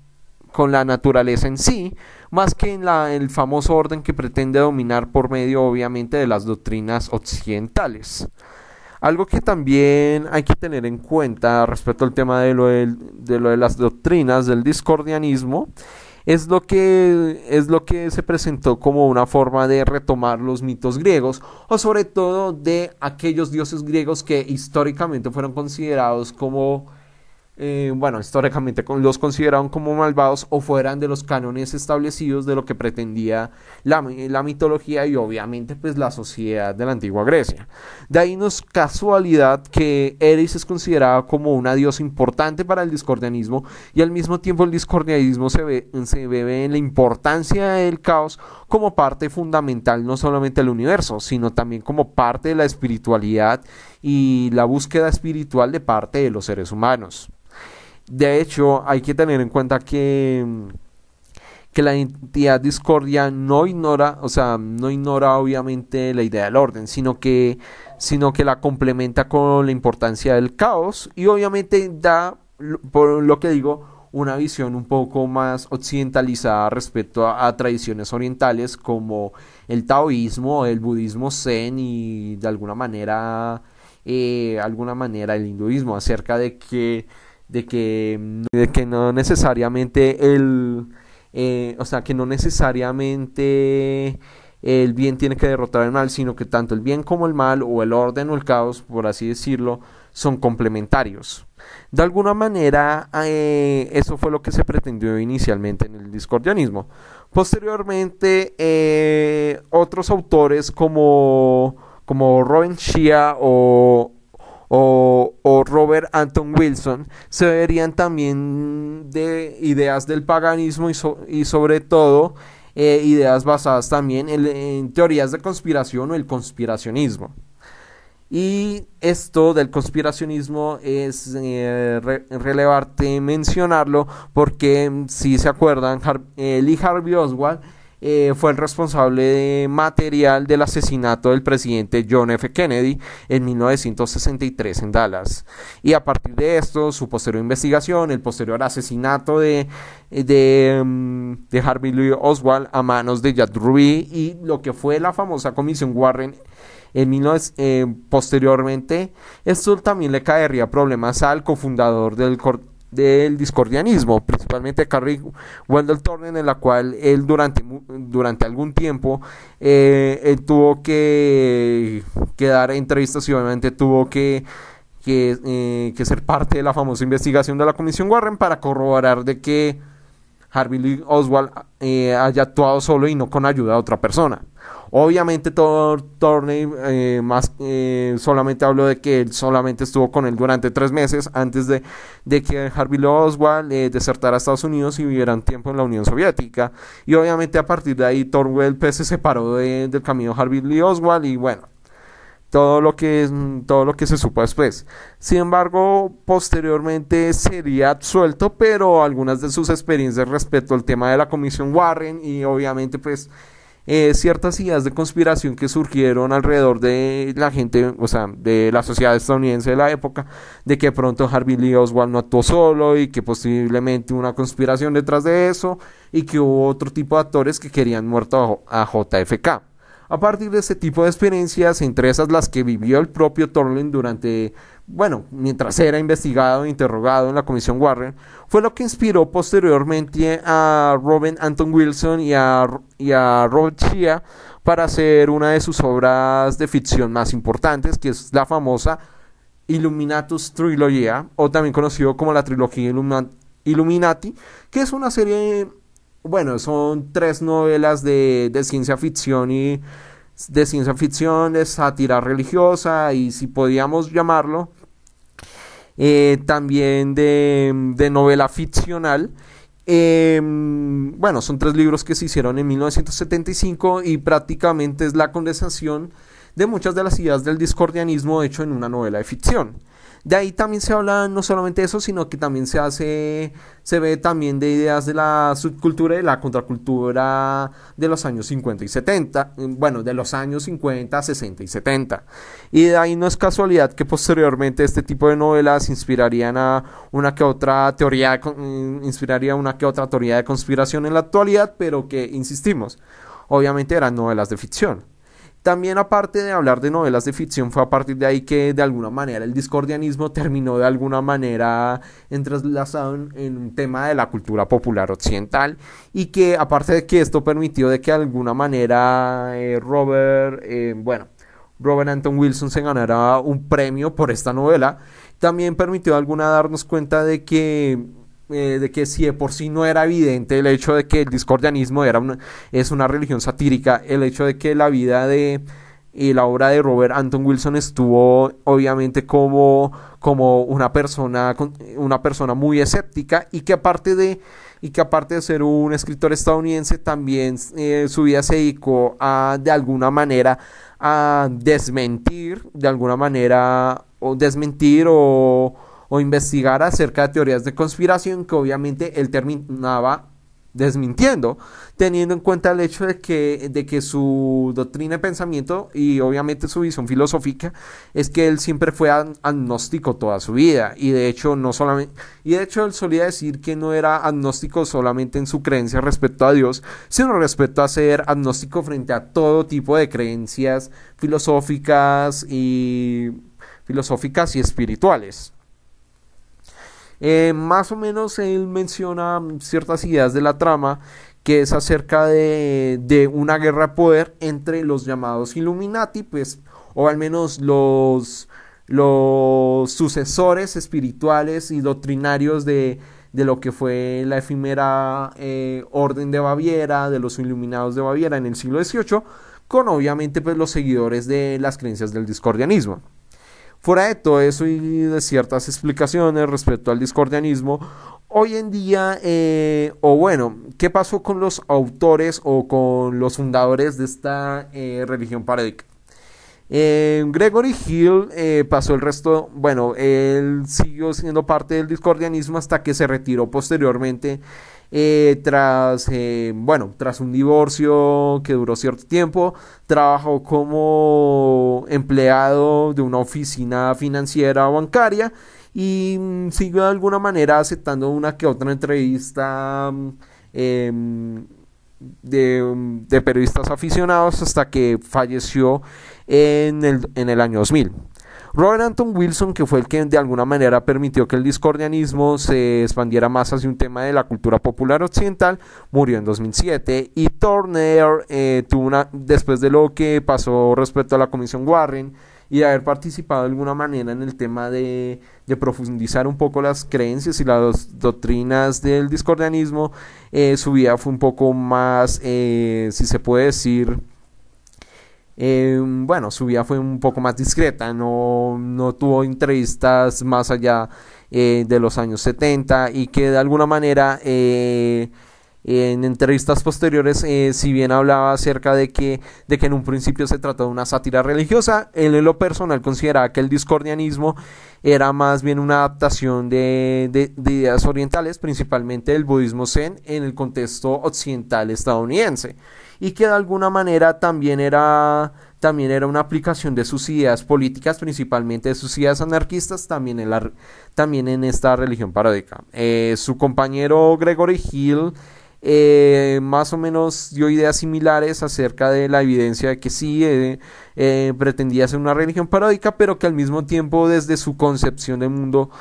con la naturaleza en sí, más que en la, el famoso orden que pretende dominar por medio obviamente de las doctrinas occidentales. Algo que también hay que tener en cuenta respecto al tema de lo de, lo de las doctrinas del discordianismo es lo que es lo que se presentó como una forma de retomar los mitos griegos o sobre todo de aquellos dioses griegos que históricamente fueron considerados como eh, bueno, históricamente los consideraban como malvados o fueran de los cánones establecidos de lo que pretendía la, mitología y obviamente pues la sociedad de la antigua Grecia. De ahí no es casualidad que Eris es considerada como una diosa importante para el discordianismo y al mismo tiempo el discordianismo se ve, se ve en la importancia del caos como parte fundamental no solamente del universo, sino también como parte de la espiritualidad y la búsqueda espiritual de parte de los seres humanos. De hecho, hay que tener en cuenta que, que la entidad discordia no ignora, o sea, no ignora obviamente la idea del orden, sino que, sino que la complementa con la importancia del caos y obviamente da, por lo que digo, una visión un poco más occidentalizada respecto a, tradiciones orientales como el taoísmo, el budismo zen y de alguna manera, eh, alguna manera el hinduismo acerca de que de que, de que no necesariamente el, eh, o sea, que no necesariamente el bien tiene que derrotar al mal, sino que tanto el bien como el mal, o el orden o el caos, por así decirlo, son complementarios. De alguna manera, eh, eso fue lo que se pretendió inicialmente en el discordianismo. Posteriormente, eh, otros autores como, como Robin Shia o, o, Robert Anton Wilson se verían también de ideas del paganismo y, y sobre todo eh, ideas basadas también en, teorías de conspiración o el conspiracionismo. Y esto del conspiracionismo es eh, relevante mencionarlo porque si se acuerdan, Lee Harvey Oswald eh, fue el responsable material del asesinato del presidente John F. Kennedy en 1963 en Dallas. Y a partir de esto, su posterior investigación, el posterior asesinato de, de, mm, de Harvey Louis Oswald a manos de Jack Ruby y lo que fue la famosa comisión Warren en eh, posteriormente, esto también le caería problemas al cofundador del, del discordianismo, principalmente Carrie Wendell Thorne, en la cual él durante, durante algún tiempo eh, tuvo que, que, dar entrevistas y obviamente tuvo que, que, eh, que, ser parte de la famosa investigación de la Comisión Warren para corroborar de que Harvey Lee Oswald eh, haya actuado solo y no con ayuda de otra persona. Obviamente todo Torney eh, más eh, solamente habló de que él solamente estuvo con él durante tres meses antes de, que Harvey Lee Oswald eh, desertara a Estados Unidos y vivieran tiempo en la Unión Soviética. Y obviamente a partir de ahí Torwell se separó del camino Harvey Lee Oswald y bueno, todo lo que todo lo que se supo después. Sin embargo, posteriormente sería absuelto, pero algunas de sus experiencias respecto al tema de la Comisión Warren y obviamente pues eh, ciertas ideas de conspiración que surgieron alrededor de la gente, o sea, de la sociedad estadounidense de la época, de que pronto Harvey Lee Oswald no actuó solo y que posiblemente una conspiración detrás de eso y que hubo otro tipo de actores que querían muerto a JFK. A partir de ese tipo de experiencias, entre esas las que vivió el propio Torlin durante, bueno, mientras era investigado e interrogado en la Comisión Warren, fue lo que inspiró posteriormente a Robin Anton Wilson y a, y a Robert Shea para hacer una de sus obras de ficción más importantes, que es la famosa Illuminatus Trilogía, o también conocido como la trilogía Illuminati, que es una serie bueno, son tres novelas de, ciencia ficción y de ciencia ficción, de sátira religiosa y si podíamos llamarlo, eh, también de, novela ficcional. Em, bueno, son tres libros que se hicieron en 1975 y prácticamente es la condensación de muchas de las ideas del discordianismo hecho en una novela de ficción. De ahí también se habla no solamente de eso, sino que también se hace, se ve también de ideas de la subcultura y la contracultura de los años 50 y 70, bueno, de los años 50, 60 y 70. Y de ahí no es casualidad que posteriormente este tipo de novelas inspirarían a una que otra teoría, inspiraría una que otra teoría de conspiración en la actualidad, pero que, insistimos, obviamente eran novelas de ficción. También aparte de hablar de novelas de ficción, fue a partir de ahí que de alguna manera el discordianismo terminó de alguna manera entrelazado en, un tema de la cultura popular occidental y que aparte de que esto permitió de que de alguna manera eh, Robert, eh, bueno, Robert Anton Wilson se ganara un premio por esta novela, también permitió a alguna darnos cuenta de que eh, de que si de por sí no era evidente el hecho de que el discordianismo era una, es una religión satírica, el hecho de que la vida de y la obra de Robert Anton Wilson estuvo obviamente como, como una persona una persona muy escéptica y que aparte de y que aparte de ser un escritor estadounidense también eh, su vida se dedicó a de alguna manera a desmentir de alguna manera o desmentir o, o investigar acerca de teorías de conspiración que obviamente él terminaba desmintiendo, teniendo en cuenta el hecho de que, de que su doctrina de pensamiento y obviamente su visión filosófica es que él siempre fue agnóstico toda su vida y de hecho no solamente y de hecho él solía decir que no era agnóstico solamente en su creencia respecto a Dios, sino respecto a ser agnóstico frente a todo tipo de creencias filosóficas y filosóficas y espirituales. Eh, más o menos él menciona ciertas ideas de la trama que es acerca de, una guerra de poder entre los llamados Illuminati, pues, o al menos los, sucesores espirituales y doctrinarios de, lo que fue la efímera eh, Orden de Baviera, de los Iluminados de Baviera en el siglo XVIII, con obviamente pues, los seguidores de las creencias del discordianismo. Fuera de todo eso y de ciertas explicaciones respecto al discordianismo, hoy en día, eh, o bueno, ¿qué pasó con los autores o con los fundadores de esta eh, religión paradójica? Eh, Gregory Hill pasó el resto, bueno, él siguió siendo parte del discordianismo hasta que se retiró posteriormente eh, tras, eh, bueno, tras un divorcio que duró cierto tiempo, trabajó como empleado de una oficina financiera bancaria y mm, siguió de alguna manera aceptando una que otra entrevista mm, em, de, de, periodistas aficionados hasta que falleció en el, en el año 2000. Robert Anton Wilson, que fue el que de alguna manera permitió que el discordianismo se expandiera más hacia un tema de la cultura popular occidental, murió en 2007 y Turner eh, tuvo una, después de lo que pasó respecto a la Comisión Warren y de haber participado de alguna manera en el tema de, profundizar un poco las creencias y las doctrinas del discordianismo, eh, su vida fue un poco más, eh, si se puede decir, eh, bueno, su vida fue un poco más discreta, no, no tuvo entrevistas más allá eh, de los años 70 y que de alguna manera eh, en entrevistas posteriores, si bien hablaba acerca de que, de que en un principio se trató de una sátira religiosa, él en lo personal consideraba que el discordianismo era más bien una adaptación de, de ideas orientales, principalmente del budismo zen, en el contexto occidental estadounidense y que de alguna manera también era, también era una aplicación de sus ideas políticas, principalmente de sus ideas anarquistas, también en, también en esta religión paródica. Eh, su compañero Gregory Hill eh, más o menos dio ideas similares acerca de la evidencia de que sí eh, pretendía ser una religión paródica, pero que al mismo tiempo desde su concepción del mundo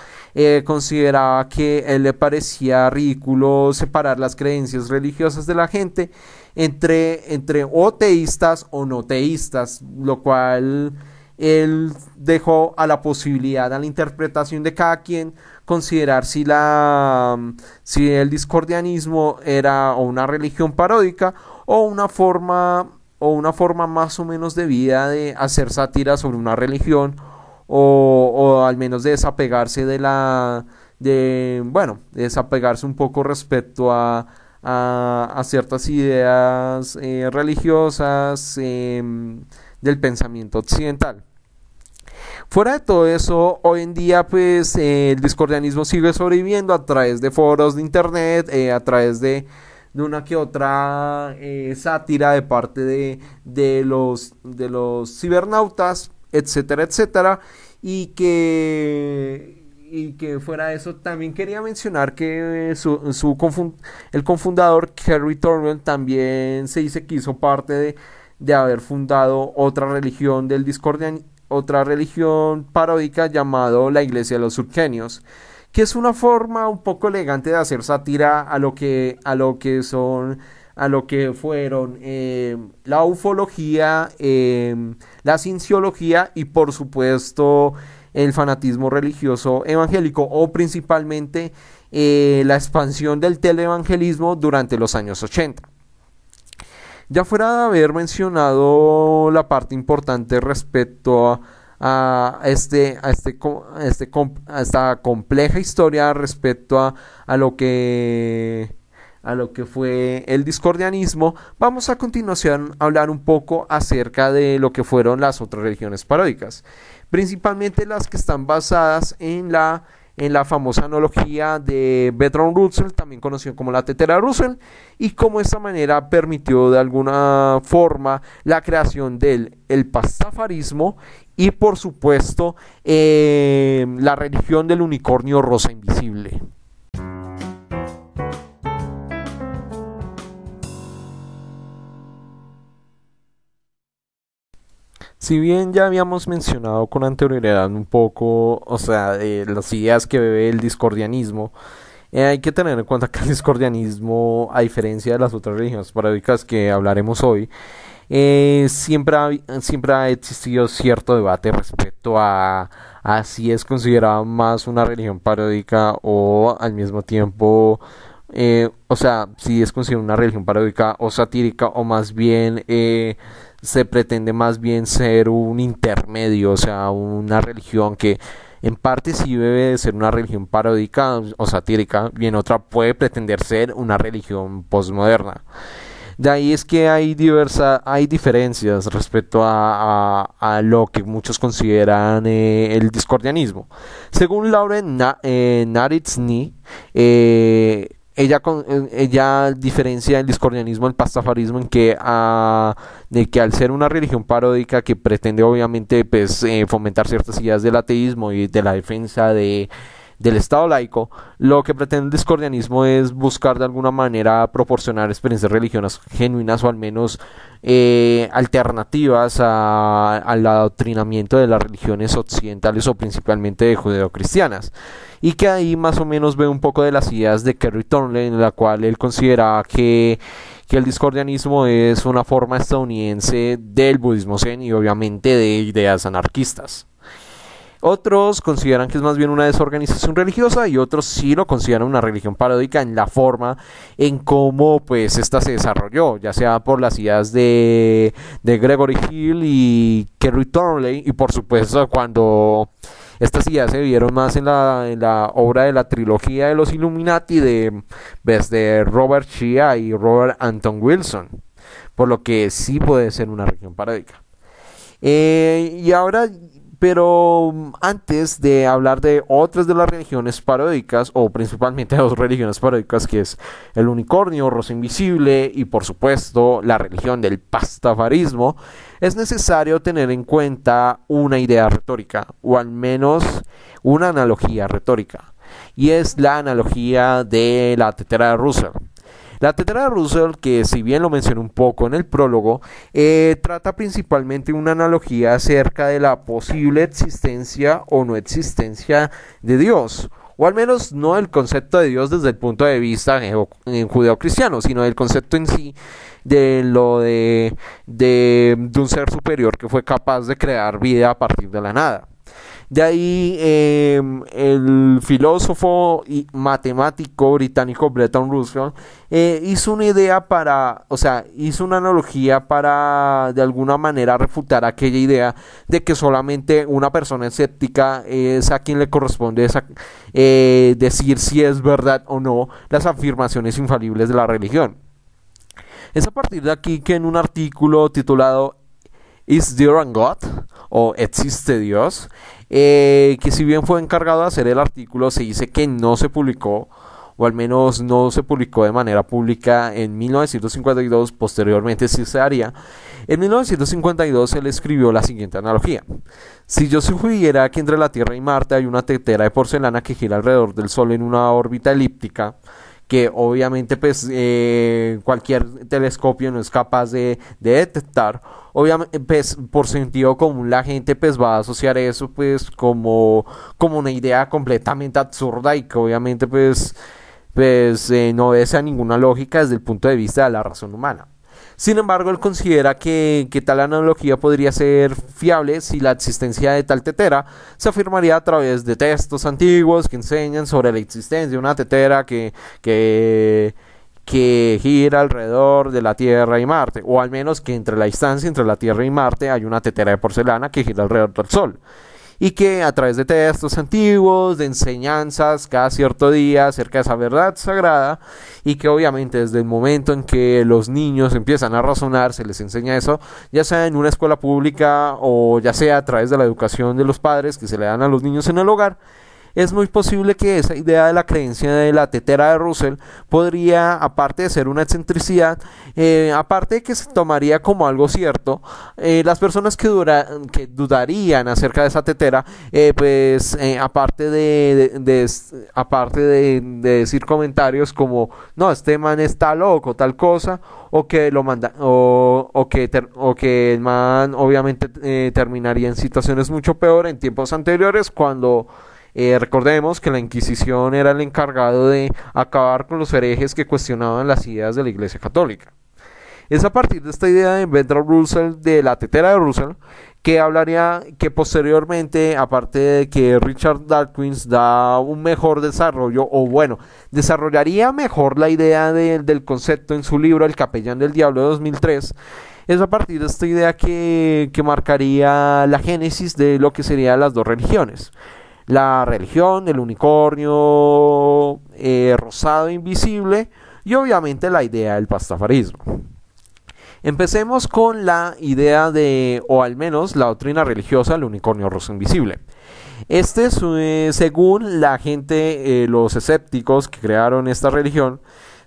consideraba que le parecía ridículo separar las creencias religiosas de la gente entre, entre o teístas o no teístas, lo cual él dejó a la posibilidad, a la interpretación de cada quien, considerar si, la, si el discordianismo era una religión paródica o una forma o una forma más o menos de vida de hacer sátira sobre una religión o, al menos de desapegarse de la de bueno desapegarse un poco respecto a a, ciertas ideas eh, religiosas em, del pensamiento occidental. Fuera de todo eso, hoy en día pues el discordianismo sigue sobreviviendo a través de foros de internet, eh, a través de, una que otra eh, sátira de parte de, de, los, de los cibernautas, etcétera, etcétera, y que y que fuera eso, también quería mencionar que eh, su, su el confundador Kerry Thornwell también se dice que hizo parte de, de haber fundado otra religión del discordian, otra religión paródica llamado la Iglesia de los Surgenios, que es una forma un poco elegante de hacer sátira a lo que, a lo que son a lo que fueron eh, la ufología, eh, la cienciología y por supuesto el fanatismo religioso evangélico o principalmente eh, la expansión del televangelismo durante los años 80. Ya fuera de haber mencionado la parte importante respecto a, este, a, este, este, a esta compleja historia respecto a, a lo que a lo que fue el discordianismo, vamos a continuación a hablar un poco acerca de lo que fueron las otras religiones paródicas, principalmente las que están basadas en la en la famosa analogía de Bertrand Russell, también conocido como la tetera Russell, y cómo esta manera permitió de alguna forma la creación del el pastafarismo y por supuesto eh, la religión del unicornio rosa invisible. Si bien ya habíamos mencionado con anterioridad un poco, o sea, de las ideas que bebe el discordianismo, eh, hay que tener en cuenta que el discordianismo, a diferencia de las otras religiones paródicas que hablaremos hoy, eh, siempre, ha, siempre ha existido cierto debate respecto a, a si es considerada más una religión paródica o al mismo tiempo eh, o sea, si es considerada una religión paródica o satírica o más bien eh, se pretende más bien ser un intermedio, o sea, una religión que en parte sí debe de ser una religión paródica o satírica, y en otra puede pretender ser una religión postmoderna. De ahí es que hay diversa, hay diferencias respecto a, lo que muchos consideran eh, el discordianismo. Según Lauren Na, eh, eh ella, con, ella diferencia el discordianismo del pastafarismo en que, ah, de que al ser una religión paródica que pretende obviamente pues, eh, fomentar ciertas ideas del ateísmo y de la defensa de, del Estado laico, lo que pretende el discordianismo es buscar de alguna manera proporcionar experiencias religiosas genuinas o al menos eh, alternativas al adoctrinamiento de las religiones occidentales o principalmente de judeocristianas. Y que ahí más o menos ve un poco de las ideas de Kerry Thornley, en la cual él considera que que el discordianismo es una forma estadounidense del budismo zen y obviamente de ideas anarquistas. Otros consideran que es más bien una desorganización religiosa y otros sí lo consideran una religión paródica en la forma en cómo pues esta se desarrolló, ya sea por las ideas de, de Gregory Hill y Kerry Thornley y por supuesto cuando estas ideas se vieron más en la, en la obra de la trilogía de los Illuminati de, pues, de Robert Shea y Robert Anton Wilson, por lo que sí puede ser una religión paródica. Eh, y ahora pero mm, antes de hablar de otras de las religiones paródicas, o principalmente dos religiones paródicas, que es el unicornio, rosa invisible y por supuesto la religión del pastafarismo, es necesario tener en cuenta una idea retórica, o al menos una analogía retórica, y es la analogía de la tetera de Russell. La tetera de Russell, que si bien lo mencioné un poco en el prólogo, eh, trata principalmente una analogía acerca de la posible existencia o no existencia de Dios o al menos no el concepto de Dios desde el punto de vista judeo-cristiano, sino el concepto en sí de lo de, de, un ser superior que fue capaz de crear vida a partir de la nada. De ahí em, el filósofo y matemático británico Bretton Russell eh, hizo una idea para, o sea, hizo una analogía para de alguna manera refutar aquella idea de que solamente una persona escéptica es a quien le corresponde eh, decir si es verdad o no las afirmaciones infalibles de la religión. Es a partir de aquí que en un artículo titulado Is There a God? O Existe Dios, eh, que si bien fue encargado de hacer el artículo, se dice que no se publicó, o al menos no se publicó de manera pública en 1952, posteriormente sí se haría. En 1952 él escribió la siguiente analogía. Si yo sugiriera que entre la Tierra y Marte hay una tetera de porcelana que gira alrededor del Sol en una órbita elíptica, que obviamente pues eh, cualquier telescopio no es capaz de, detectar obviamente pues por sentido común la gente pues va a asociar eso pues como como una idea completamente absurda y que obviamente pues pues eh, no obedece ninguna lógica desde el punto de vista de la razón humana. Sin embargo, él considera que, tal analogía podría ser fiable si la existencia de tal tetera se afirmaría a través de textos antiguos que enseñan sobre la existencia de una tetera que, que, que gira alrededor de la Tierra y Marte, o al menos que entre la distancia entre la Tierra y Marte hay una tetera de porcelana que gira alrededor del Sol y que a través de textos antiguos, de enseñanzas cada cierto día acerca de esa verdad sagrada y que obviamente desde el momento en que los niños empiezan a razonar se les enseña eso, ya sea en una escuela pública o ya sea a través de la educación de los padres que se le dan a los niños en el hogar, es muy posible que esa idea de la creencia de la tetera de Russell podría, aparte de ser una excentricidad, eh, aparte de que se tomaría como algo cierto, eh, las personas que, que dudarían acerca de esa tetera, eh, pues aparte de, aparte de, decir comentarios como no, este man está loco, tal cosa, o que lo manda, o, o que, o que el man obviamente terminaría en situaciones mucho peor en tiempos anteriores cuando eh, recordemos que la Inquisición era el encargado de acabar con los herejes que cuestionaban las ideas de la Iglesia Católica. Es a partir de esta idea de Russell, de la tetera de Russell, que hablaría que posteriormente, aparte de que Richard Dawkins da un mejor desarrollo, o bueno, desarrollaría mejor la idea del concepto en su libro El capellán del diablo de 2003, es a partir de esta idea que, que marcaría la génesis de lo que serían las dos religiones la religión, el unicornio eh, rosado invisible y obviamente la idea del pastafarismo. Empecemos con la idea de, o al menos la doctrina religiosa del unicornio rosa invisible. Este es, eh, según la gente, eh, los escépticos que crearon esta religión,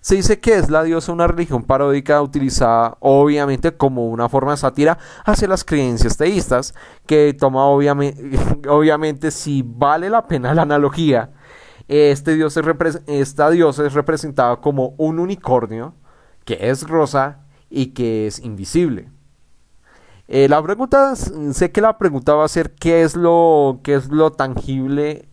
se dice que es la diosa una religión paródica utilizada obviamente como una forma de sátira hacia las creencias teístas, que toma obviamente, si vale la pena la analogía, este dios esta diosa es representada como un unicornio que es rosa y que es invisible. Eh, la pregunta, sé que la pregunta va a ser qué es lo, qué es lo tangible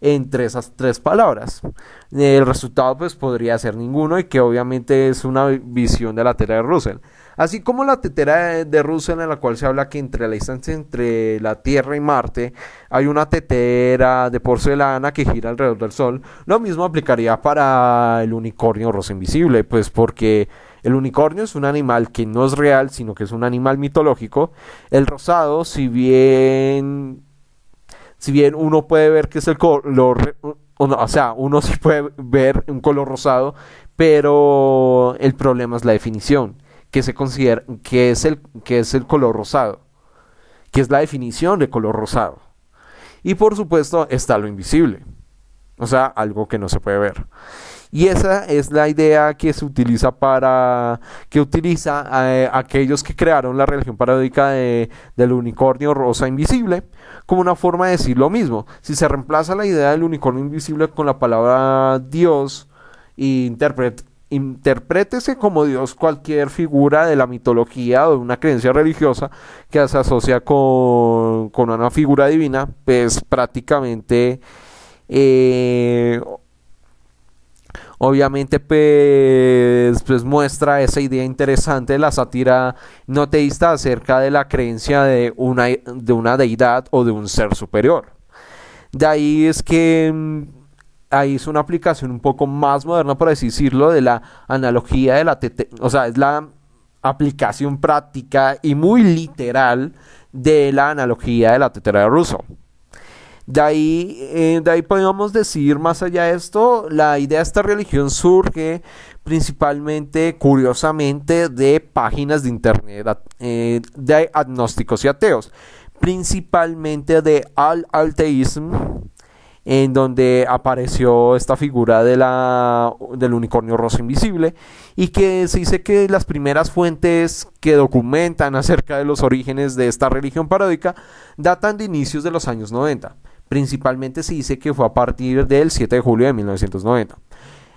entre esas tres palabras. El resultado pues podría ser ninguno y que obviamente es una visión de la tetera de Russell. Así como la tetera de Russell en la cual se habla que entre la distancia entre la Tierra y Marte hay una tetera de porcelana que gira alrededor del Sol, lo mismo aplicaría para el unicornio rosa invisible, pues porque el unicornio es un animal que no es real, sino que es un animal mitológico. El rosado, si bien si bien uno puede ver que es el color, o, sea, uno sí puede ver un color rosado, pero el problema es la definición, que se considera que es el que es el color rosado, que es la definición de color rosado. Y por supuesto está lo invisible, o sea, algo que no se puede ver. Y esa es la idea que se utiliza para que utiliza eh, aquellos que crearon la religión paródica de, del unicornio rosa invisible como una forma de decir lo mismo. Si se reemplaza la idea del unicornio invisible con la palabra Dios y interprétese como Dios cualquier figura de la mitología o de una creencia religiosa que se asocia con, con una figura divina, pues prácticamente eh, obviamente pues, pues, muestra esa idea interesante de la sátira no teísta acerca de la creencia de una, de una deidad o de un ser superior. De ahí es que mm, ahí es una aplicación un poco más moderna, por decirlo, de la analogía de la... O sea, es la aplicación práctica y muy literal de la analogía de la tetera de Russo. De ahí, eh, de ahí podemos decir más allá de esto, la idea de esta religión surge principalmente, curiosamente, de páginas de internet eh, de agnósticos y ateos, principalmente de Al-Alteísm, en donde apareció esta figura de la, del unicornio rosa invisible y que se dice que las primeras fuentes que documentan acerca de los orígenes de esta religión paródica datan de inicios de los años 90. Principalmente se dice que fue a partir del 7 de julio de 1990.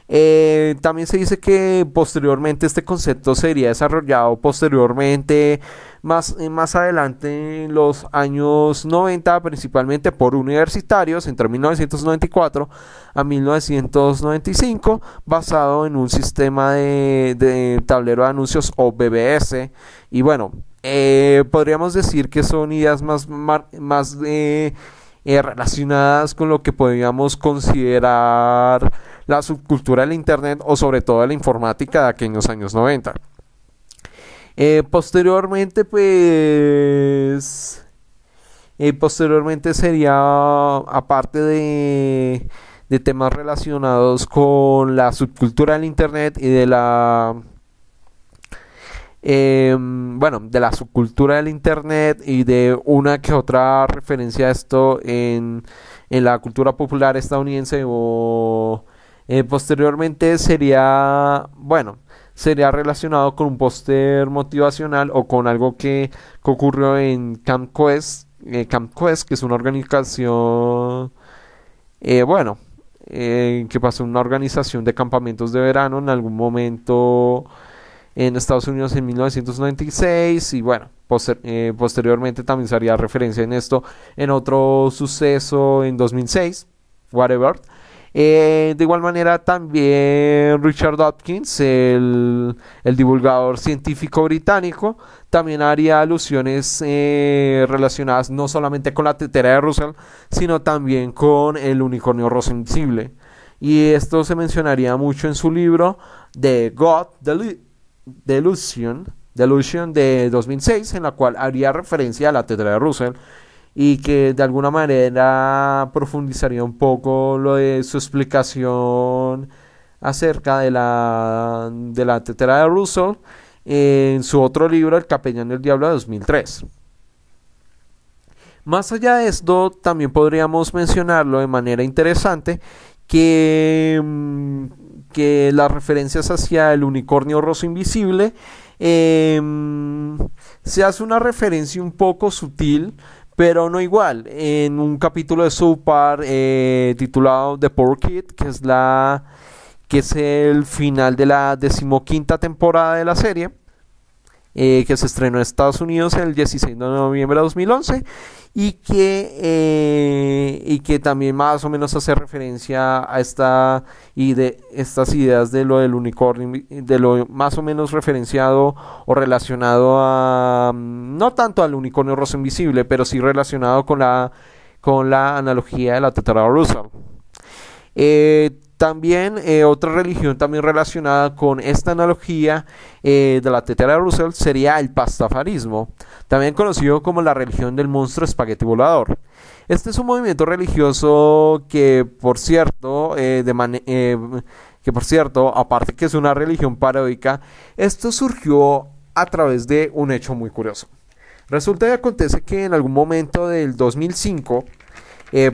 Eh, también se dice que posteriormente este concepto sería desarrollado posteriormente más, eh, más adelante en los años 90 principalmente por universitarios entre 1994 a 1995 basado en un sistema de, tablero de anuncios o BBS y bueno eh, podríamos decir que son ideas más, más relacionadas con lo que podríamos considerar la subcultura del Internet o sobre todo la informática de aquellos años 90. Eh, posteriormente, pues... Eh, posteriormente sería, aparte de, de temas relacionados con la subcultura del Internet y de la... Em, bueno, de la subcultura del Internet y de una que otra referencia a esto en, en la cultura popular estadounidense o eh, posteriormente sería, bueno, sería relacionado con un póster motivacional o con algo que, ocurrió en Camp Quest, eh, Camp Quest, que es una organización, eh, bueno, que pasó una organización de campamentos de verano en algún momento en Estados Unidos en 1996 y bueno, posteriormente también se haría referencia en esto en otro suceso en 2006, whatever. Eh, de igual manera también Richard Dawkins, el, divulgador científico británico, también haría alusiones eh, relacionadas no solamente con la tetera de Russell, sino también con el unicornio rosa invisible. Y esto se mencionaría mucho en su libro The God Delusion, de 2006, en la cual haría referencia a la tetera de Russell y que de alguna manera profundizaría un poco lo de su explicación acerca de la, de la tetera de Russell en su otro libro, El Capellán del Diablo de 2003. Más allá de esto, también podríamos mencionarlo de manera interesante que, mm, que las referencias hacia el unicornio roso invisible em, se hace una referencia un poco sutil pero no igual. En un capítulo de Super eh, titulado The Poor Kid, que es la que es el final de la decimoquinta temporada de la serie, eh, que se estrenó en Estados Unidos el 16 de noviembre de 2011 y que, eh, y que también más o menos hace referencia a esta y de estas ideas de lo del unicornio, de lo más o menos referenciado o relacionado a mm, no tanto al unicornio rosa invisible, pero sí relacionado con la con la analogía de la tetra rusa. Eh, también eh, otra religión también relacionada con esta analogía eh, de la tetera de Russell sería el pastafarismo, también conocido como la religión del monstruo espagueti volador. Este es un movimiento religioso que, por cierto, eh, que por cierto, aparte que es una religión paródica, esto surgió a través de un hecho muy curioso. Resulta y acontece que en algún momento del 2005,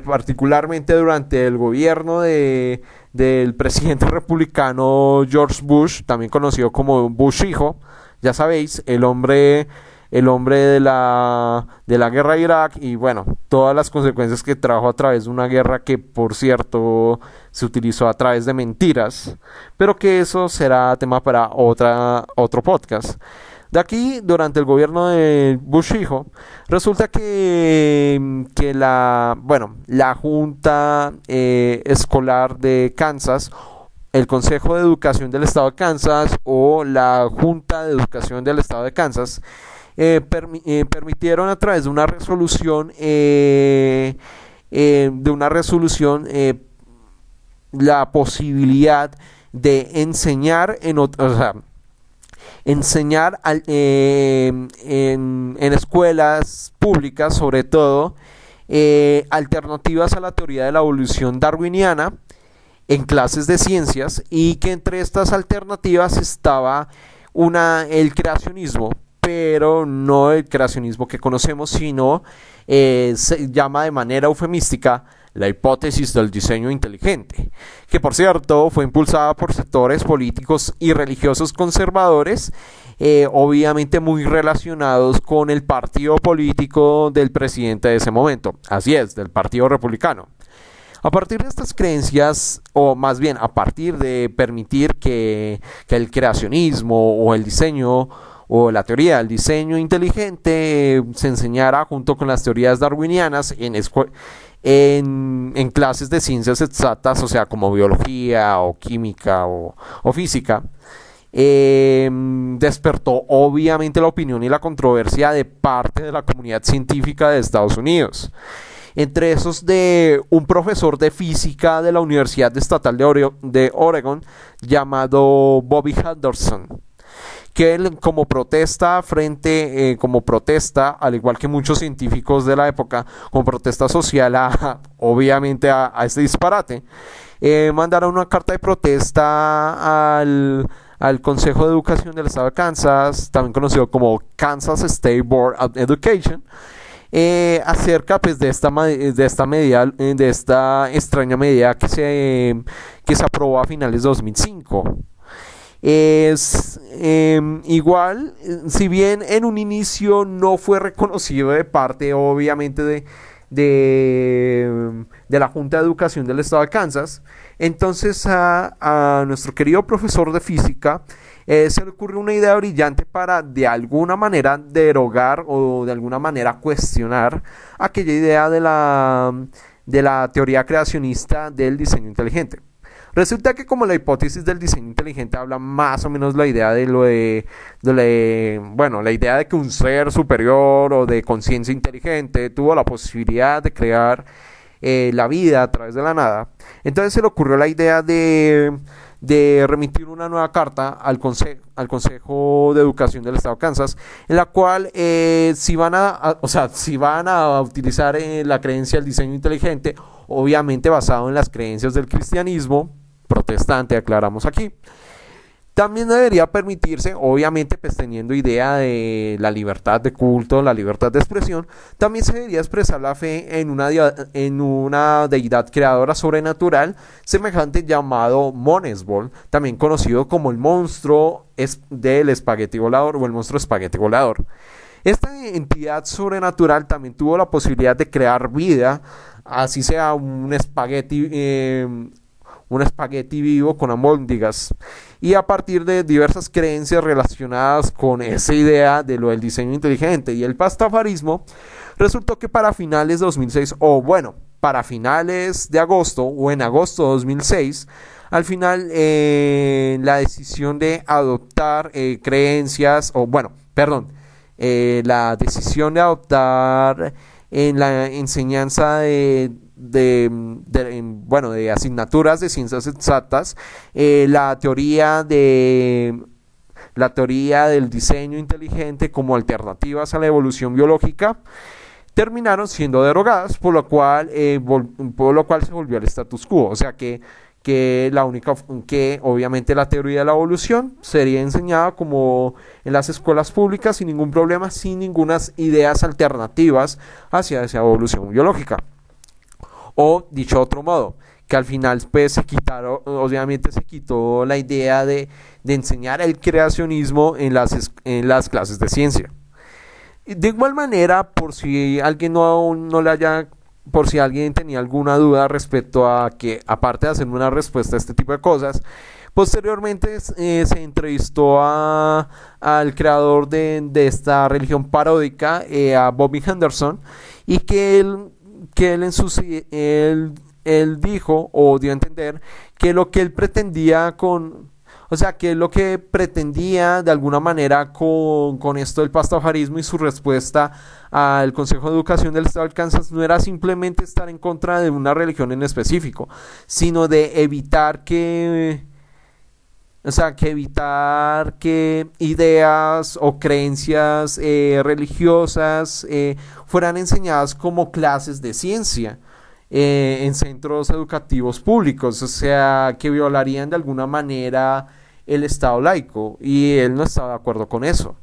particularmente durante el gobierno de del presidente republicano George Bush, también conocido como Bush hijo, ya sabéis, el hombre el hombre de la de la guerra de Irak y bueno, todas las consecuencias que trajo a través de una guerra que por cierto se utilizó a través de mentiras, pero que eso será tema para otra otro podcast. De aquí, durante el gobierno de Bush hijo, resulta que, que la, bueno, la Junta eh, Escolar de Kansas, el Consejo de Educación del Estado de Kansas o la Junta de Educación del Estado de Kansas, eh, eh, permitieron a través de una resolución, de una resolución, la posibilidad de enseñar en otros, enseñar eh, en, escuelas públicas, sobre todo, eh, alternativas a la teoría de la evolución darwiniana en clases de ciencias y que entre estas alternativas estaba una, el creacionismo, pero no el creacionismo que conocemos, sino eh, se llama de manera eufemística la hipótesis del diseño inteligente, que por cierto fue impulsada por sectores políticos y religiosos conservadores, eh, obviamente muy relacionados con el partido político del presidente de ese momento, así es, del Partido Republicano. A partir de estas creencias, o más bien a partir de permitir que, que el creacionismo o el diseño o la teoría del diseño inteligente se enseñara junto con las teorías darwinianas en, en, clases de ciencias exactas, o sea, como biología o química o, física, eh, despertó obviamente la opinión y la controversia de parte de la comunidad científica de Estados Unidos. Entre esos de un profesor de física de la Universidad Estatal de, de Oregon llamado Bobby Henderson que él como protesta frente, eh, como protesta, al igual que muchos científicos de la época, como protesta social a, obviamente a, este disparate, eh, mandaron una carta de protesta al, al Consejo de Educación del Estado de Kansas, también conocido como Kansas State Board of Education, eh, acerca pues de esta de esta medida de esta extraña medida que se que se aprobó a finales de 2005 es em, igual, si bien en un inicio no fue reconocido de parte, obviamente, de, de, la Junta de Educación del Estado de Kansas, entonces a, nuestro querido profesor de física eh, se le ocurrió una idea brillante para de alguna manera derogar o de alguna manera cuestionar aquella idea de la, de la teoría creacionista del diseño inteligente. Resulta que como la hipótesis del diseño inteligente habla más o menos la idea de lo de, bueno, la idea de que un ser superior o de conciencia inteligente tuvo la posibilidad de crear eh, la vida a través de la nada, entonces se le ocurrió la idea de, de remitir una nueva carta al, al Consejo de Educación del Estado de Kansas, en la cual eh, si van a, o sea, si van a utilizar eh, la creencia del diseño inteligente, obviamente basado en las creencias del cristianismo, protestante, aclaramos aquí. También debería permitirse, obviamente, pues teniendo idea de la libertad de culto, la libertad de expresión, también se debería expresar la fe en una, en una deidad creadora sobrenatural semejante llamado Monesbol, también conocido como el monstruo del espagueti volador o el monstruo espagueti volador. Esta entidad sobrenatural también tuvo la posibilidad de crear vida, así sea un espagueti eh, un espagueti vivo con amóndigas. Y a partir de diversas creencias relacionadas con esa idea de lo del diseño inteligente y el pastafarismo, resultó que para finales de 2006, o bueno, para finales de agosto o en agosto de 2006, al final eh, la decisión de adoptar eh, creencias, o bueno, perdón, eh, la decisión de adoptar en la enseñanza de de, bueno, de asignaturas de ciencias exactas, eh, la teoría de la teoría del diseño inteligente como alternativas a la evolución biológica terminaron siendo derogadas, por lo cual, eh, por lo cual se volvió al status quo. O sea que, que la única que obviamente la teoría de la evolución sería enseñada como en las escuelas públicas sin ningún problema, sin ninguna ideas alternativas hacia esa evolución biológica. O dicho de otro modo, que al final pues se quitaron, obviamente se quitó la idea de, enseñar el creacionismo en las, en las clases de ciencia. De igual manera, por si alguien no, no le haya, por si alguien tenía alguna duda respecto a que, aparte de hacer una respuesta a este tipo de cosas, posteriormente eh, se entrevistó a, al creador de, esta religión paródica, eh, a Bobby Henderson, y que él que él en su él, él dijo o dio a entender que lo que él pretendía con o sea, que lo que pretendía de alguna manera con, con, esto del pastafarismo y su respuesta al Consejo de Educación del Estado de Kansas no era simplemente estar en contra de una religión en específico, sino de evitar que o sea, que evitar que ideas o creencias eh, religiosas eh, fueran enseñadas como clases de ciencia eh, en centros educativos públicos, o sea, que violarían de alguna manera el Estado laico y él no estaba de acuerdo con eso.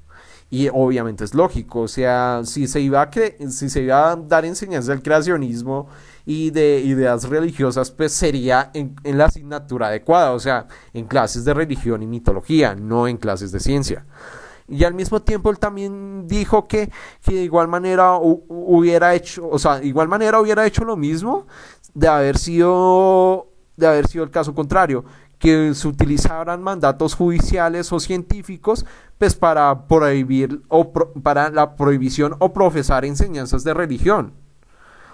Y obviamente es lógico, o sea, si se iba a, si se iba a dar enseñanza del creacionismo y de ideas religiosas, pues sería en, la asignatura adecuada, o sea, en clases de religión y mitología, no en clases de ciencia. y al mismo tiempo él también dijo que, que de igual manera hubiera hecho, o sea, de igual manera hubiera hecho lo mismo de haber sido de haber sido el caso contrario, que se utilizaran mandatos judiciales o científicos pues para prohibir o para la prohibición o profesar enseñanzas de religión.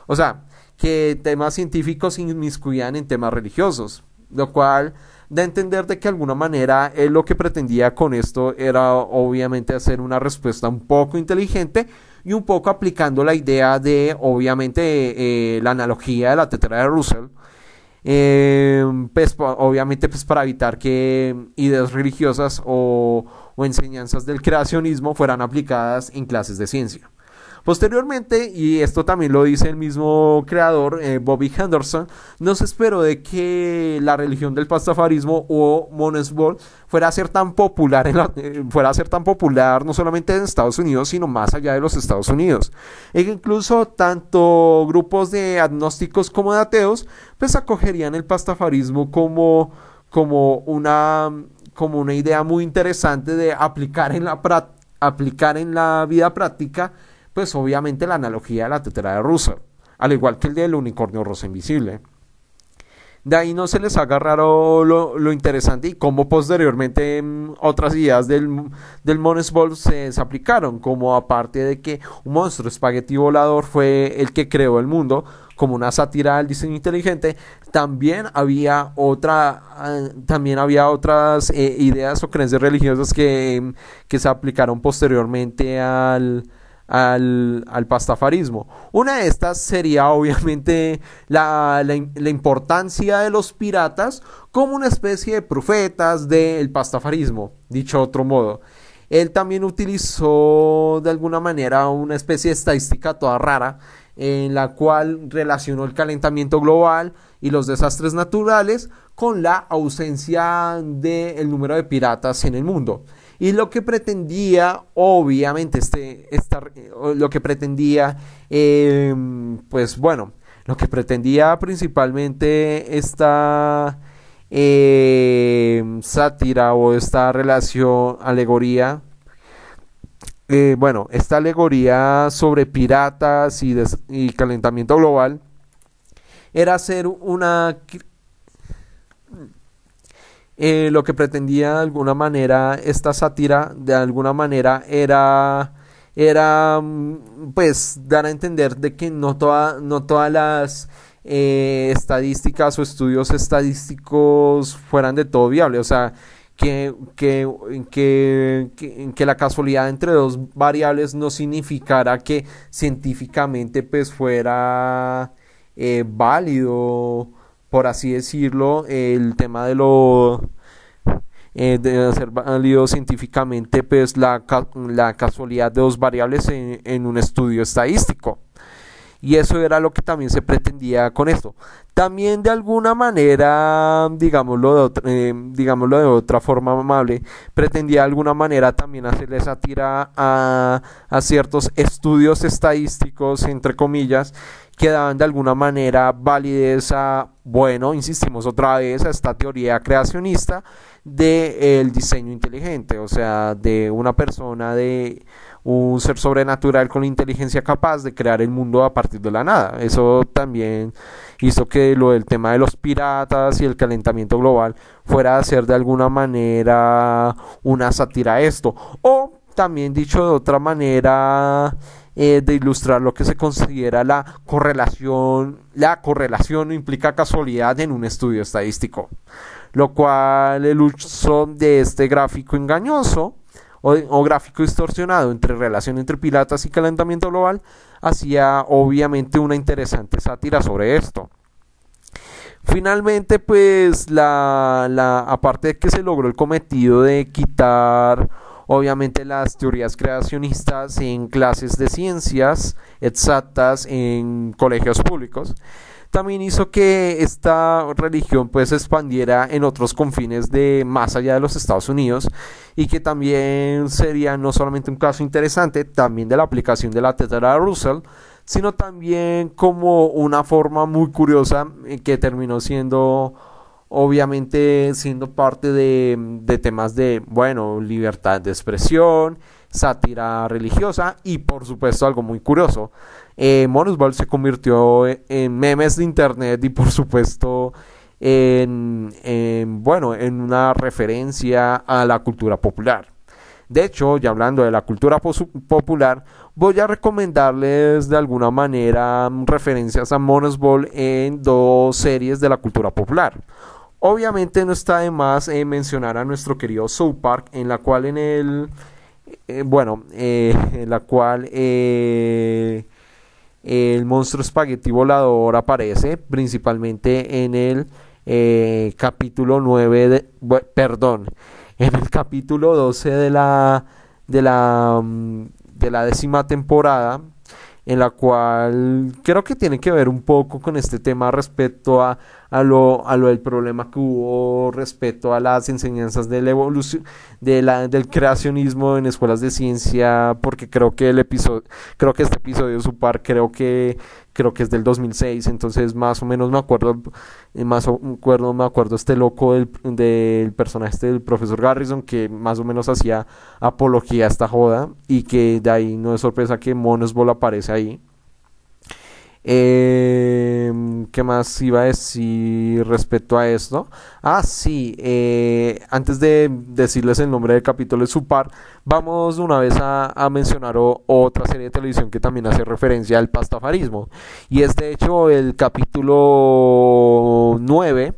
O sea, que temas científicos se inmiscuían en temas religiosos, lo cual da a entender de que de alguna manera él lo que pretendía con esto era obviamente hacer una respuesta un poco inteligente y un poco aplicando la idea de obviamente eh, la analogía de la tetera de Russell eh, pues obviamente pues para evitar que ideas religiosas o enseñanzas del creacionismo fueran aplicadas en clases de ciencia. Posteriormente, y esto también lo dice el mismo creador, eh, Bobby Henderson, no se esperó de que la religión del pastafarismo o Monesbol fuera a ser tan popular, eh, fuera a ser tan popular no solamente en Estados Unidos, sino más allá de los Estados Unidos. E incluso tanto grupos de agnósticos como de ateos, pues acogerían el pastafarismo como, como, una, como una idea muy interesante de aplicar en la, aplicar en la vida práctica pues obviamente la analogía de la tetera de Russell, al igual que el del unicornio rosa invisible. De ahí no se les haga raro lo, interesante y cómo posteriormente mm, otras ideas del, del Ball se, aplicaron, como aparte de que un monstruo espagueti volador fue el que creó el mundo, como una sátira al diseño inteligente, también había otra, ah, también había otras eh, ideas o creencias religiosas que, que se aplicaron posteriormente al, al, pastafarismo. Una de estas sería obviamente la, importancia de los piratas como una especie de profetas del pastafarismo, dicho de otro modo. Él también utilizó de alguna manera una especie de estadística toda rara en la cual relacionó el calentamiento global y los desastres naturales con la ausencia del número de piratas en el mundo. Y lo que pretendía, obviamente, este, lo que pretendía, em, pues bueno, lo que pretendía principalmente esta em, sátira o esta relación, alegoría, eh, bueno, esta alegoría sobre piratas y calentamiento global, era hacer una eh, lo que pretendía de alguna manera esta sátira, de alguna manera era, era mm, pues dar a entender de que no, no todas las eh, estadísticas o estudios estadísticos fueran de todo viable, o sea, que, que, que, que, la casualidad entre dos variables no significara que científicamente pues fuera eh, válido por así decirlo, el tema de lo eh, de ser válido científicamente, pues la, la casualidad de dos variables en, un estudio estadístico. Y eso era lo que también se pretendía con esto. También de alguna manera, digámoslo de, otra, eh, digámoslo de otra forma amable, pretendía de alguna manera también hacerle tira a, a ciertos estudios estadísticos, entre comillas, que daban de alguna manera validez a, bueno, insistimos otra vez, a esta teoría creacionista del diseño inteligente, o sea, de una persona, de un ser sobrenatural con inteligencia capaz de crear el mundo a partir de la nada. Eso también hizo que lo del tema de los piratas y el calentamiento global fuera a ser de alguna manera una sátira a esto. O también dicho de otra manera, eh, de ilustrar lo que se considera la correlación. La correlación implica casualidad en un estudio estadístico, lo cual el uso de este gráfico engañoso o, gráfico distorsionado entre relación entre piratas y calentamiento global hacía obviamente una interesante sátira sobre esto. Finalmente, pues la, la aparte de que se logró el cometido de quitar obviamente las teorías creacionistas en clases de ciencias exactas en colegios públicos también hizo que esta religión pues se expandiera en otros confines de más allá de los Estados Unidos y que también sería no solamente un caso interesante también de la aplicación de la tetera de Russell sino también como una forma muy curiosa que terminó siendo obviamente siendo parte de, temas de, bueno, libertad de expresión, sátira religiosa y por supuesto algo muy curioso. Eh, Ball se convirtió en memes de internet y por supuesto en, en, bueno, en una referencia a la cultura popular. De hecho, ya hablando de la cultura popular, voy a recomendarles de alguna manera referencias a Ball en dos series de la cultura popular. Obviamente no está de más eh, mencionar a nuestro querido South Park, en la cual en el eh, bueno, eh, en la cual el monstruo espagueti volador aparece principalmente en el capítulo 9 de, perdón, en el capítulo 12 de la de la mm, de la décima temporada en la cual creo que tiene que ver un poco con este tema respecto a, a, lo, a lo del problema que hubo respecto a las enseñanzas de la evolución, de la, del creacionismo en escuelas de ciencia, porque creo que el episodio, creo que este episodio de su par, creo que creo que es del 2006, entonces más o menos me acuerdo, eh, más o acuerdo, me acuerdo este loco del, del personaje este del profesor Garrison que más o menos hacía apología a esta joda y que de ahí no es sorpresa que Monosball aparece ahí. Eh, ¿Qué más iba a decir respecto a esto? Ah, sí, eh, antes de decirles el nombre del capítulo de su par, vamos una vez a, mencionar otra serie de televisión que también hace referencia al pastafarismo. Y es de hecho el capítulo 9,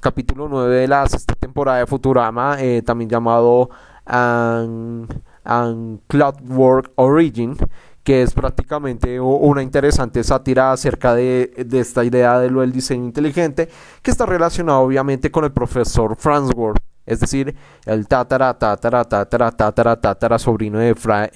capítulo 9 de la sexta temporada de Futurama, eh, también llamado An, Cloudwork Origin que es prácticamente una interesante sátira acerca de, esta idea de lo del diseño inteligente, que está relacionado obviamente con el profesor Farnsworth, es decir, el tatara, tatara, tatara, tatara, tatara, sobrino de,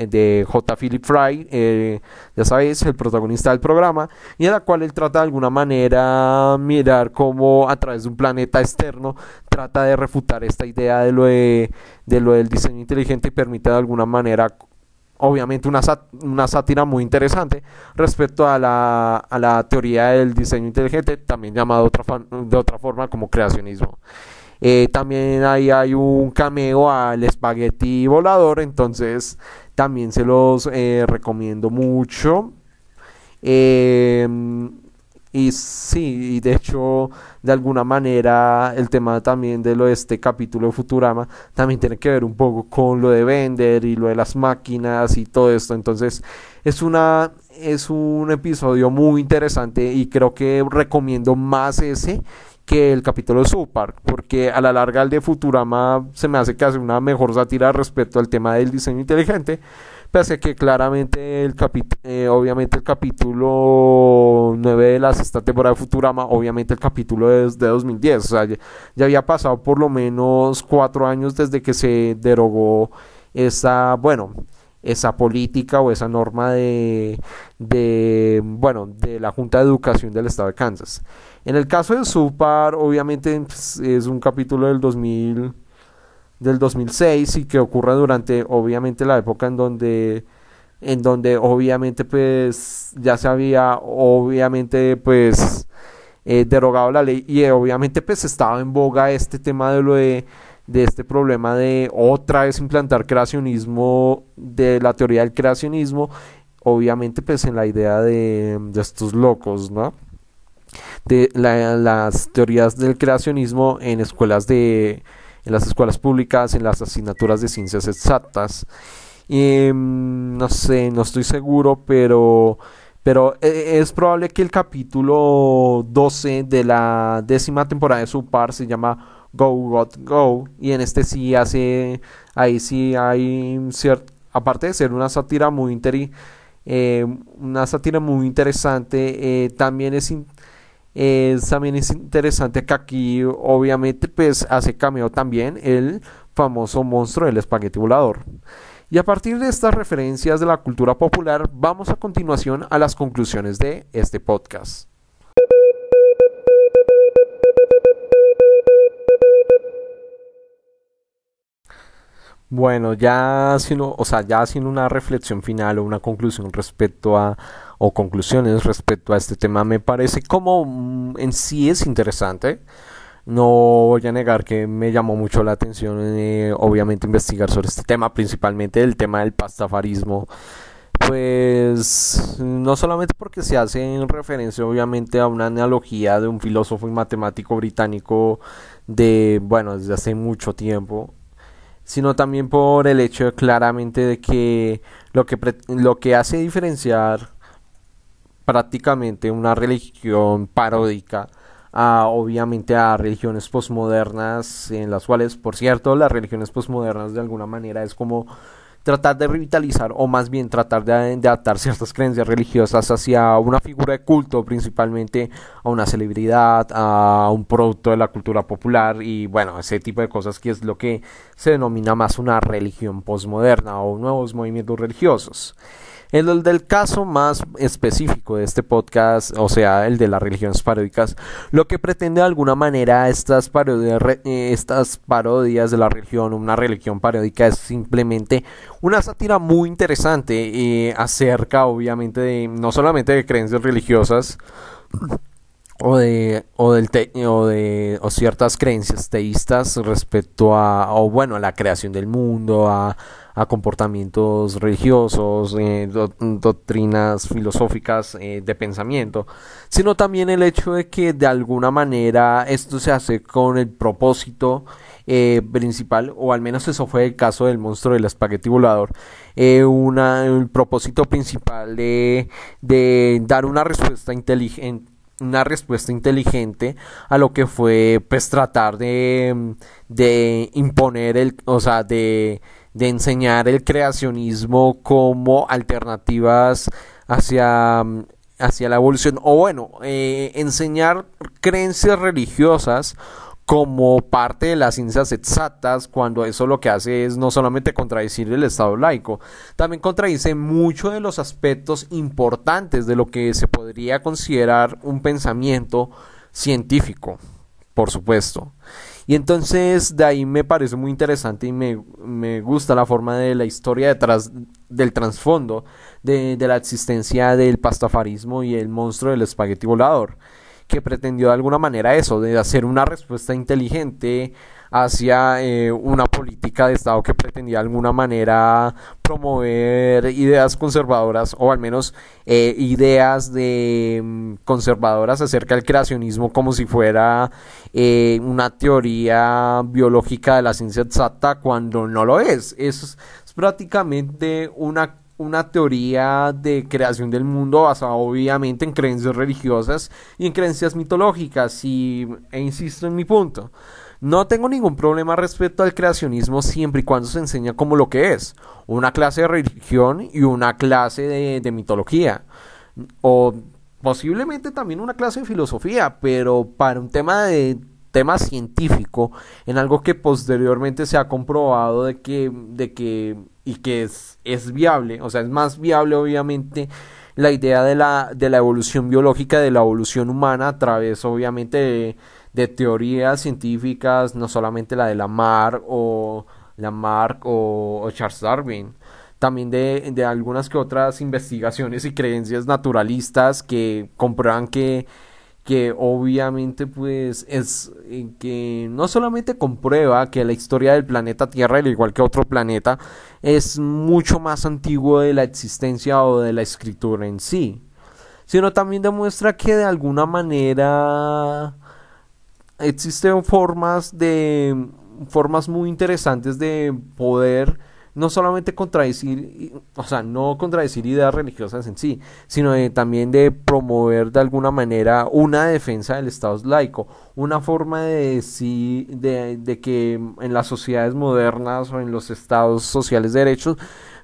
de J. Philip Fry, eh, ya sabéis, el protagonista del programa, y en la cual él trata de alguna manera mirar cómo a través de un planeta externo trata de refutar esta idea de lo, de lo del diseño inteligente y permite de alguna manera obviamente una, una sátira muy interesante respecto a la, a la teoría del diseño inteligente, también llamado de otra forma como creacionismo. Eh, también ahí hay un cameo al espagueti volador, entonces también se los eh, recomiendo mucho. Eh, y sí, y de hecho, de alguna manera, el tema también de lo de este capítulo de Futurama también tiene que ver un poco con lo de vender y lo de las máquinas y todo esto. Entonces, es una es un episodio muy interesante y creo que recomiendo más ese que el capítulo de porque a la larga el de Futurama se me hace que hace una mejor sátira respecto al tema del diseño inteligente Pese que claramente el eh, obviamente el capítulo 9 de la sexta temporada de Futurama, obviamente el capítulo es de 2010, o sea, ya, había pasado por lo menos cuatro años desde que se derogó esa, bueno, esa política o esa norma de, de, bueno, de la Junta de Educación del Estado de Kansas. En el caso de Supar, obviamente pues, es un capítulo del 2000 del 2006 y que ocurre durante obviamente la época en donde en donde obviamente pues ya se había obviamente pues eh, derogado la ley y obviamente pues estaba en boga este tema de lo de, de este problema de otra vez implantar creacionismo de la teoría del creacionismo obviamente pues en la idea de, de estos locos no de las teorías del creacionismo en escuelas de en las escuelas públicas, en las asignaturas de ciencias exactas. Mm, no sé, no estoy seguro, pero, pero eh, es probable que el capítulo 12 de la décima temporada de su par se llama Go God Go y en este sí hace, ahí sí hay cierto, aparte de ser una sátira muy eh, una sátira muy interesante, eh, también es también es interesante que aquí obviamente pues hace cameo también el famoso monstruo del espagueti volador. Y a partir de estas referencias de la cultura popular vamos a continuación a las conclusiones de este podcast. Bueno, ya haciendo, o sea, ya haciendo una reflexión final o una conclusión respecto a, o conclusiones respecto a este tema, me parece como mm, en sí es interesante. no voy a negar que me llamó mucho la atención, eh, obviamente, investigar sobre este tema, principalmente el tema del pastafarismo. Pues no solamente porque se hace en referencia obviamente a una analogía de un filósofo y matemático británico de, bueno, desde hace mucho tiempo, sino también por el hecho claramente de que lo que, lo que hace diferenciar prácticamente una religión paródica a, obviamente a religiones posmodernas en las cuales por cierto las religiones posmodernas de alguna manera es como tratar de revitalizar o más bien tratar de, adaptar ciertas creencias religiosas hacia una figura de culto principalmente a una celebridad a un producto de la cultura popular y bueno ese tipo de cosas que es lo que se denomina más una religión posmoderna o nuevos movimientos religiosos el del caso más específico de este podcast, o sea, el de las religiones paródicas, lo que pretende de alguna manera estas parodias, eh, estas parodias de la religión, una religión paródica es simplemente una sátira muy interesante eh, acerca, obviamente, de no solamente de creencias religiosas, o de o ciertas creencias teístas respecto a bueno a la creación del mundo a a comportamientos religiosos, eh, doctrinas filosóficas eh, de pensamiento, sino también el hecho de que de alguna manera esto se hace con el propósito eh, principal, o al menos eso fue el caso del monstruo del espagueti volador, el propósito principal de, de dar una respuesta inteligente una respuesta inteligente a lo que fue pues tratar de, de imponer el o sea de de enseñar el creacionismo como alternativas hacia, hacia la evolución, o bueno, eh, enseñar creencias religiosas como parte de las ciencias exactas, cuando eso lo que hace es no solamente contradecir el Estado laico, también contradice muchos de los aspectos importantes de lo que se podría considerar un pensamiento científico, por supuesto. Y entonces de ahí me parece muy interesante y me, me gusta la forma de la historia detrás del trasfondo de, de la existencia del pastafarismo y el monstruo del espagueti volador, que pretendió de alguna manera eso, de hacer una respuesta inteligente hacia eh, una política de Estado que pretendía de alguna manera promover ideas conservadoras o al menos eh, ideas de mm, conservadoras acerca del creacionismo como si fuera eh, una teoría biológica de la ciencia exacta cuando no lo es. Es, prácticamente una una teoría de creación del mundo basada obviamente en creencias religiosas y en creencias mitológicas y e insisto en mi punto no tengo ningún problema respecto al creacionismo siempre y cuando se enseña como lo que es, una clase de religión y una clase de, mitología. O posiblemente también una clase de filosofía, pero para un tema de tema científico, en algo que posteriormente se ha comprobado de que, de que y que es, es viable, o sea, es más viable obviamente la idea de la, de la evolución biológica, de la evolución humana a través obviamente de de teorías científicas, no solamente la de Lamarck o Lamarck o, o Charles Darwin, también de, de, algunas que otras investigaciones y creencias naturalistas que comprueban que, que obviamente pues es eh, que no solamente comprueba que la historia del planeta Tierra, al igual que otro planeta, es mucho más antiguo de la existencia o de la escritura en sí, sino también demuestra que de alguna manera existen formas de formas muy interesantes de poder no solamente contradecir, o sea, no contradecir ideas religiosas en sí, sino también de promover de alguna manera una defensa del Estado laico, una forma de decir, de, de que en las sociedades modernas o en los estados sociales de derechos,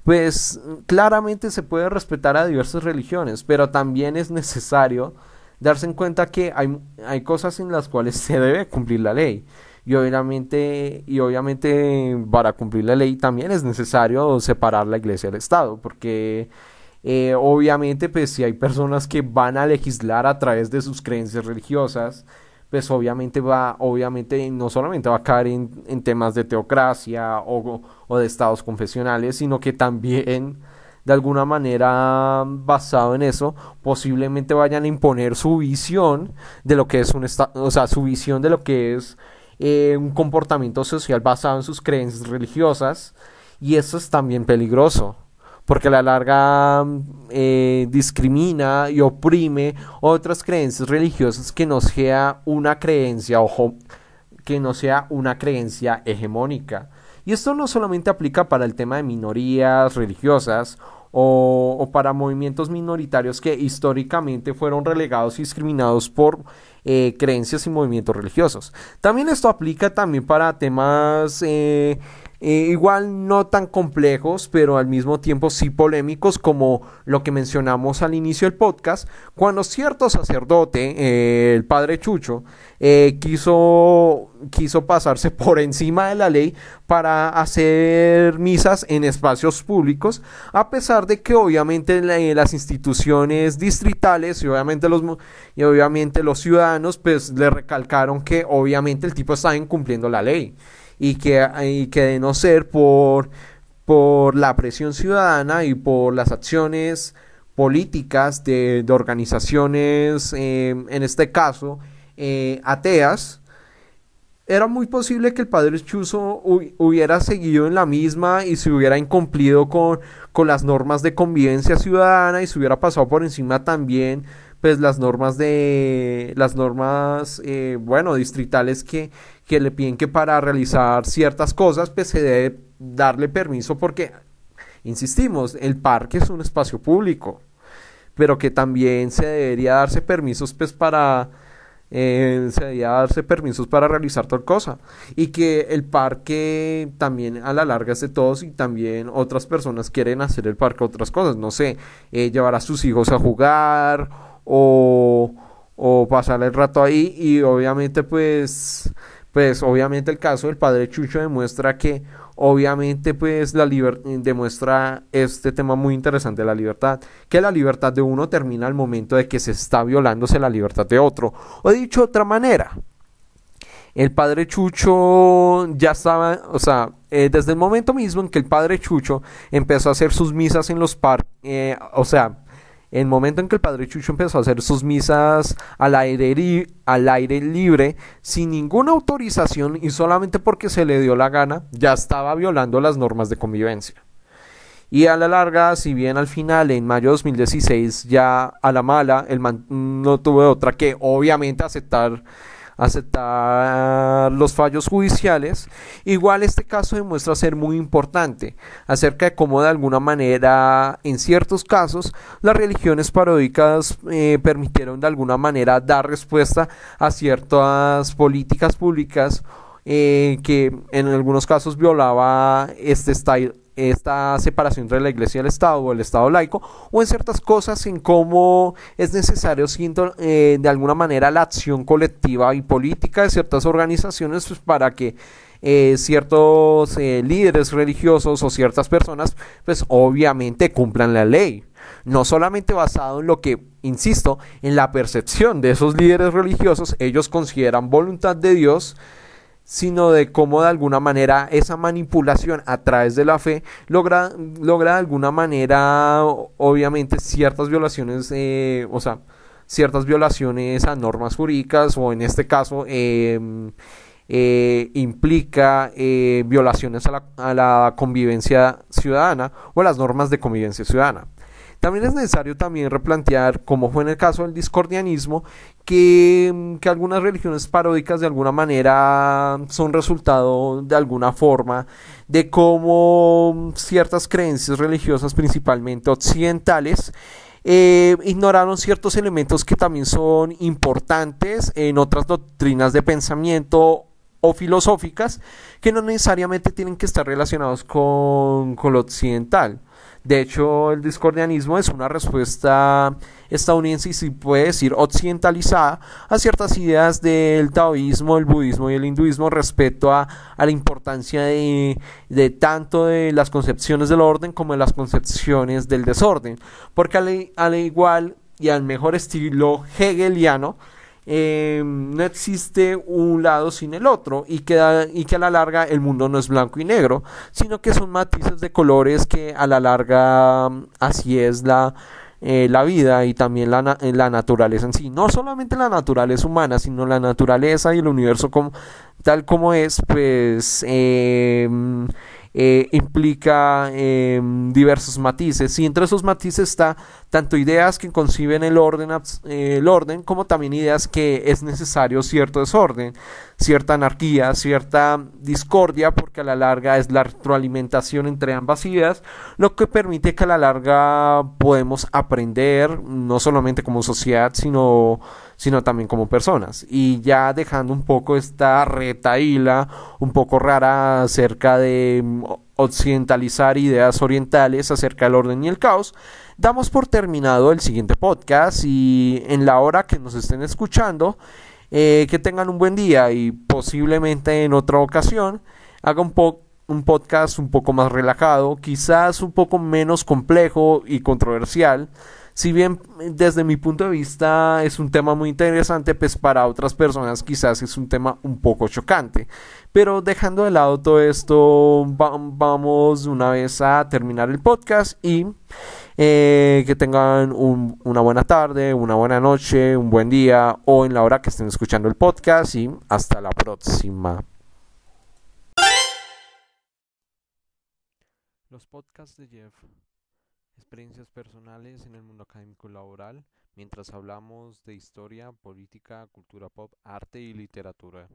pues claramente se puede respetar a diversas religiones, pero también es necesario darse en cuenta que hay, hay cosas en las cuales se debe cumplir la ley. Y obviamente, y obviamente para cumplir la ley también es necesario separar la iglesia del Estado, porque eh, obviamente pues si hay personas que van a legislar a través de sus creencias religiosas, pues obviamente va, obviamente no solamente va a caer en, en temas de teocracia o, o de estados confesionales, sino que también de alguna manera basado en eso, posiblemente vayan a imponer su visión de lo que es un o sea, su visión de lo que es eh, un comportamiento social basado en sus creencias religiosas, y eso es también peligroso porque a la larga eh, discrimina y oprime otras creencias religiosas que no sea una creencia ojo, que no sea una creencia hegemónica. Y esto no solamente aplica para el tema de minorías religiosas o, para movimientos minoritarios que históricamente fueron relegados y discriminados por eh, creencias y movimientos religiosos. También esto aplica también para temas eh, eh, igual no tan complejos, pero al mismo tiempo sí polémicos, como lo que mencionamos al inicio del podcast, cuando cierto sacerdote, eh, el padre Chucho, eh, quiso, quiso pasarse por encima de la ley para hacer misas en espacios públicos, a pesar de que obviamente las instituciones distritales y obviamente los, y obviamente los ciudadanos pues le recalcaron que obviamente el tipo estaba incumpliendo la ley y que, que de no ser por, por la presión ciudadana y por las acciones políticas de, organizaciones, em, en este caso, eh, ateas, era muy posible que el padre Chuzo hubiera seguido en la misma y se hubiera incumplido con, con las normas de convivencia ciudadana y se hubiera pasado por encima también pues las normas de las normas eh, bueno distritales que, que le piden que para realizar ciertas cosas pues se debe darle permiso porque insistimos el parque es un espacio público pero que también se debería darse permisos pues para eh, se debería darse permisos para realizar tal cosa. Y que el parque también a la larga es de todos y también otras personas quieren hacer el parque otras cosas. No sé eh, llevar a sus hijos a jugar o, o pasar el rato ahí y obviamente pues pues obviamente el caso del padre Chucho demuestra que obviamente pues la demuestra este tema muy interesante la libertad, que la libertad de uno termina al momento de que se está violándose la libertad de otro. O dicho de otra manera, el padre Chucho ya estaba, o sea, eh, desde el momento mismo en que el padre Chucho empezó a hacer sus misas en los parques, eh, o sea, el momento en que el padre Chucho empezó a hacer sus misas al aire, al aire libre, sin ninguna autorización y solamente porque se le dio la gana, ya estaba violando las normas de convivencia. Y a la larga, si bien al final, en mayo de 2016, ya a la mala, el man no tuvo otra que obviamente aceptar aceptar los fallos judiciales, igual este caso demuestra ser muy importante acerca de cómo de alguna manera en ciertos casos las religiones paródicas eh, permitieron de alguna manera dar respuesta a ciertas políticas públicas eh, que en algunos casos violaba este style esta separación entre la iglesia y el Estado o el Estado laico, o en ciertas cosas en cómo es necesario eh, de alguna manera la acción colectiva y política de ciertas organizaciones pues, para que eh, ciertos eh, líderes religiosos o ciertas personas pues obviamente cumplan la ley. No solamente basado en lo que, insisto, en la percepción de esos líderes religiosos, ellos consideran voluntad de Dios, sino de cómo de alguna manera esa manipulación a través de la fe logra, logra de alguna manera, obviamente, ciertas violaciones, eh, o sea, ciertas violaciones a normas jurídicas o en este caso em, eh, implica eh, violaciones a la, a la convivencia ciudadana o a las normas de convivencia ciudadana. También es necesario también replantear, como fue en el caso del discordianismo, que, mm, que, algunas religiones paródicas de alguna manera son resultado de alguna forma de cómo ciertas creencias religiosas, principalmente occidentales, eh, ignoraron ciertos elementos que también son importantes en otras doctrinas de pensamiento o filosóficas que no necesariamente tienen que estar relacionados con, con lo occidental. De hecho, el discordianismo es una respuesta estadounidense y se puede decir occidentalizada a ciertas ideas del taoísmo, el budismo y el hinduismo respecto a, la importancia de, tanto de las concepciones del orden como de las concepciones del desorden. Porque al, al igual y al mejor estilo hegeliano, em, no existe un lado sin el otro y que, y que a la larga el mundo no es blanco y negro, sino que son matices de colores que a la larga así es la, eh, la vida y también la, la, naturaleza en sí. No solamente la naturaleza humana, sino la naturaleza y el universo como, tal como es, pues... Eh, eh, implica em, diversos matices. Y entre esos matices está tanto ideas que conciben el orden, el orden como también ideas que es necesario cierto desorden, cierta anarquía, cierta discordia porque a la larga es la retroalimentación entre ambas ideas lo que permite que a la larga podemos aprender no solamente como sociedad sino sino también como personas. Y ya dejando un poco esta retaíla un poco rara acerca de mm, occidentalizar ideas orientales acerca del orden y el caos, damos por terminado el siguiente podcast y en la hora que nos estén escuchando, eh, que tengan un buen día y posiblemente en otra ocasión haga un, un podcast un poco más relajado, quizás un poco menos complejo y controversial si bien desde mi punto de vista es un tema muy interesante, pues para otras personas quizás es un tema un poco chocante. Pero dejando de lado todo esto, vamos una vez a terminar el podcast y eh, que tengan una buena tarde, una buena noche, un buen día o en la hora que estén escuchando el podcast y hasta la próxima. Los podcasts de Jeff experiencias personales en el mundo académico laboral mientras hablamos de historia, política, cultura pop, arte y literatura.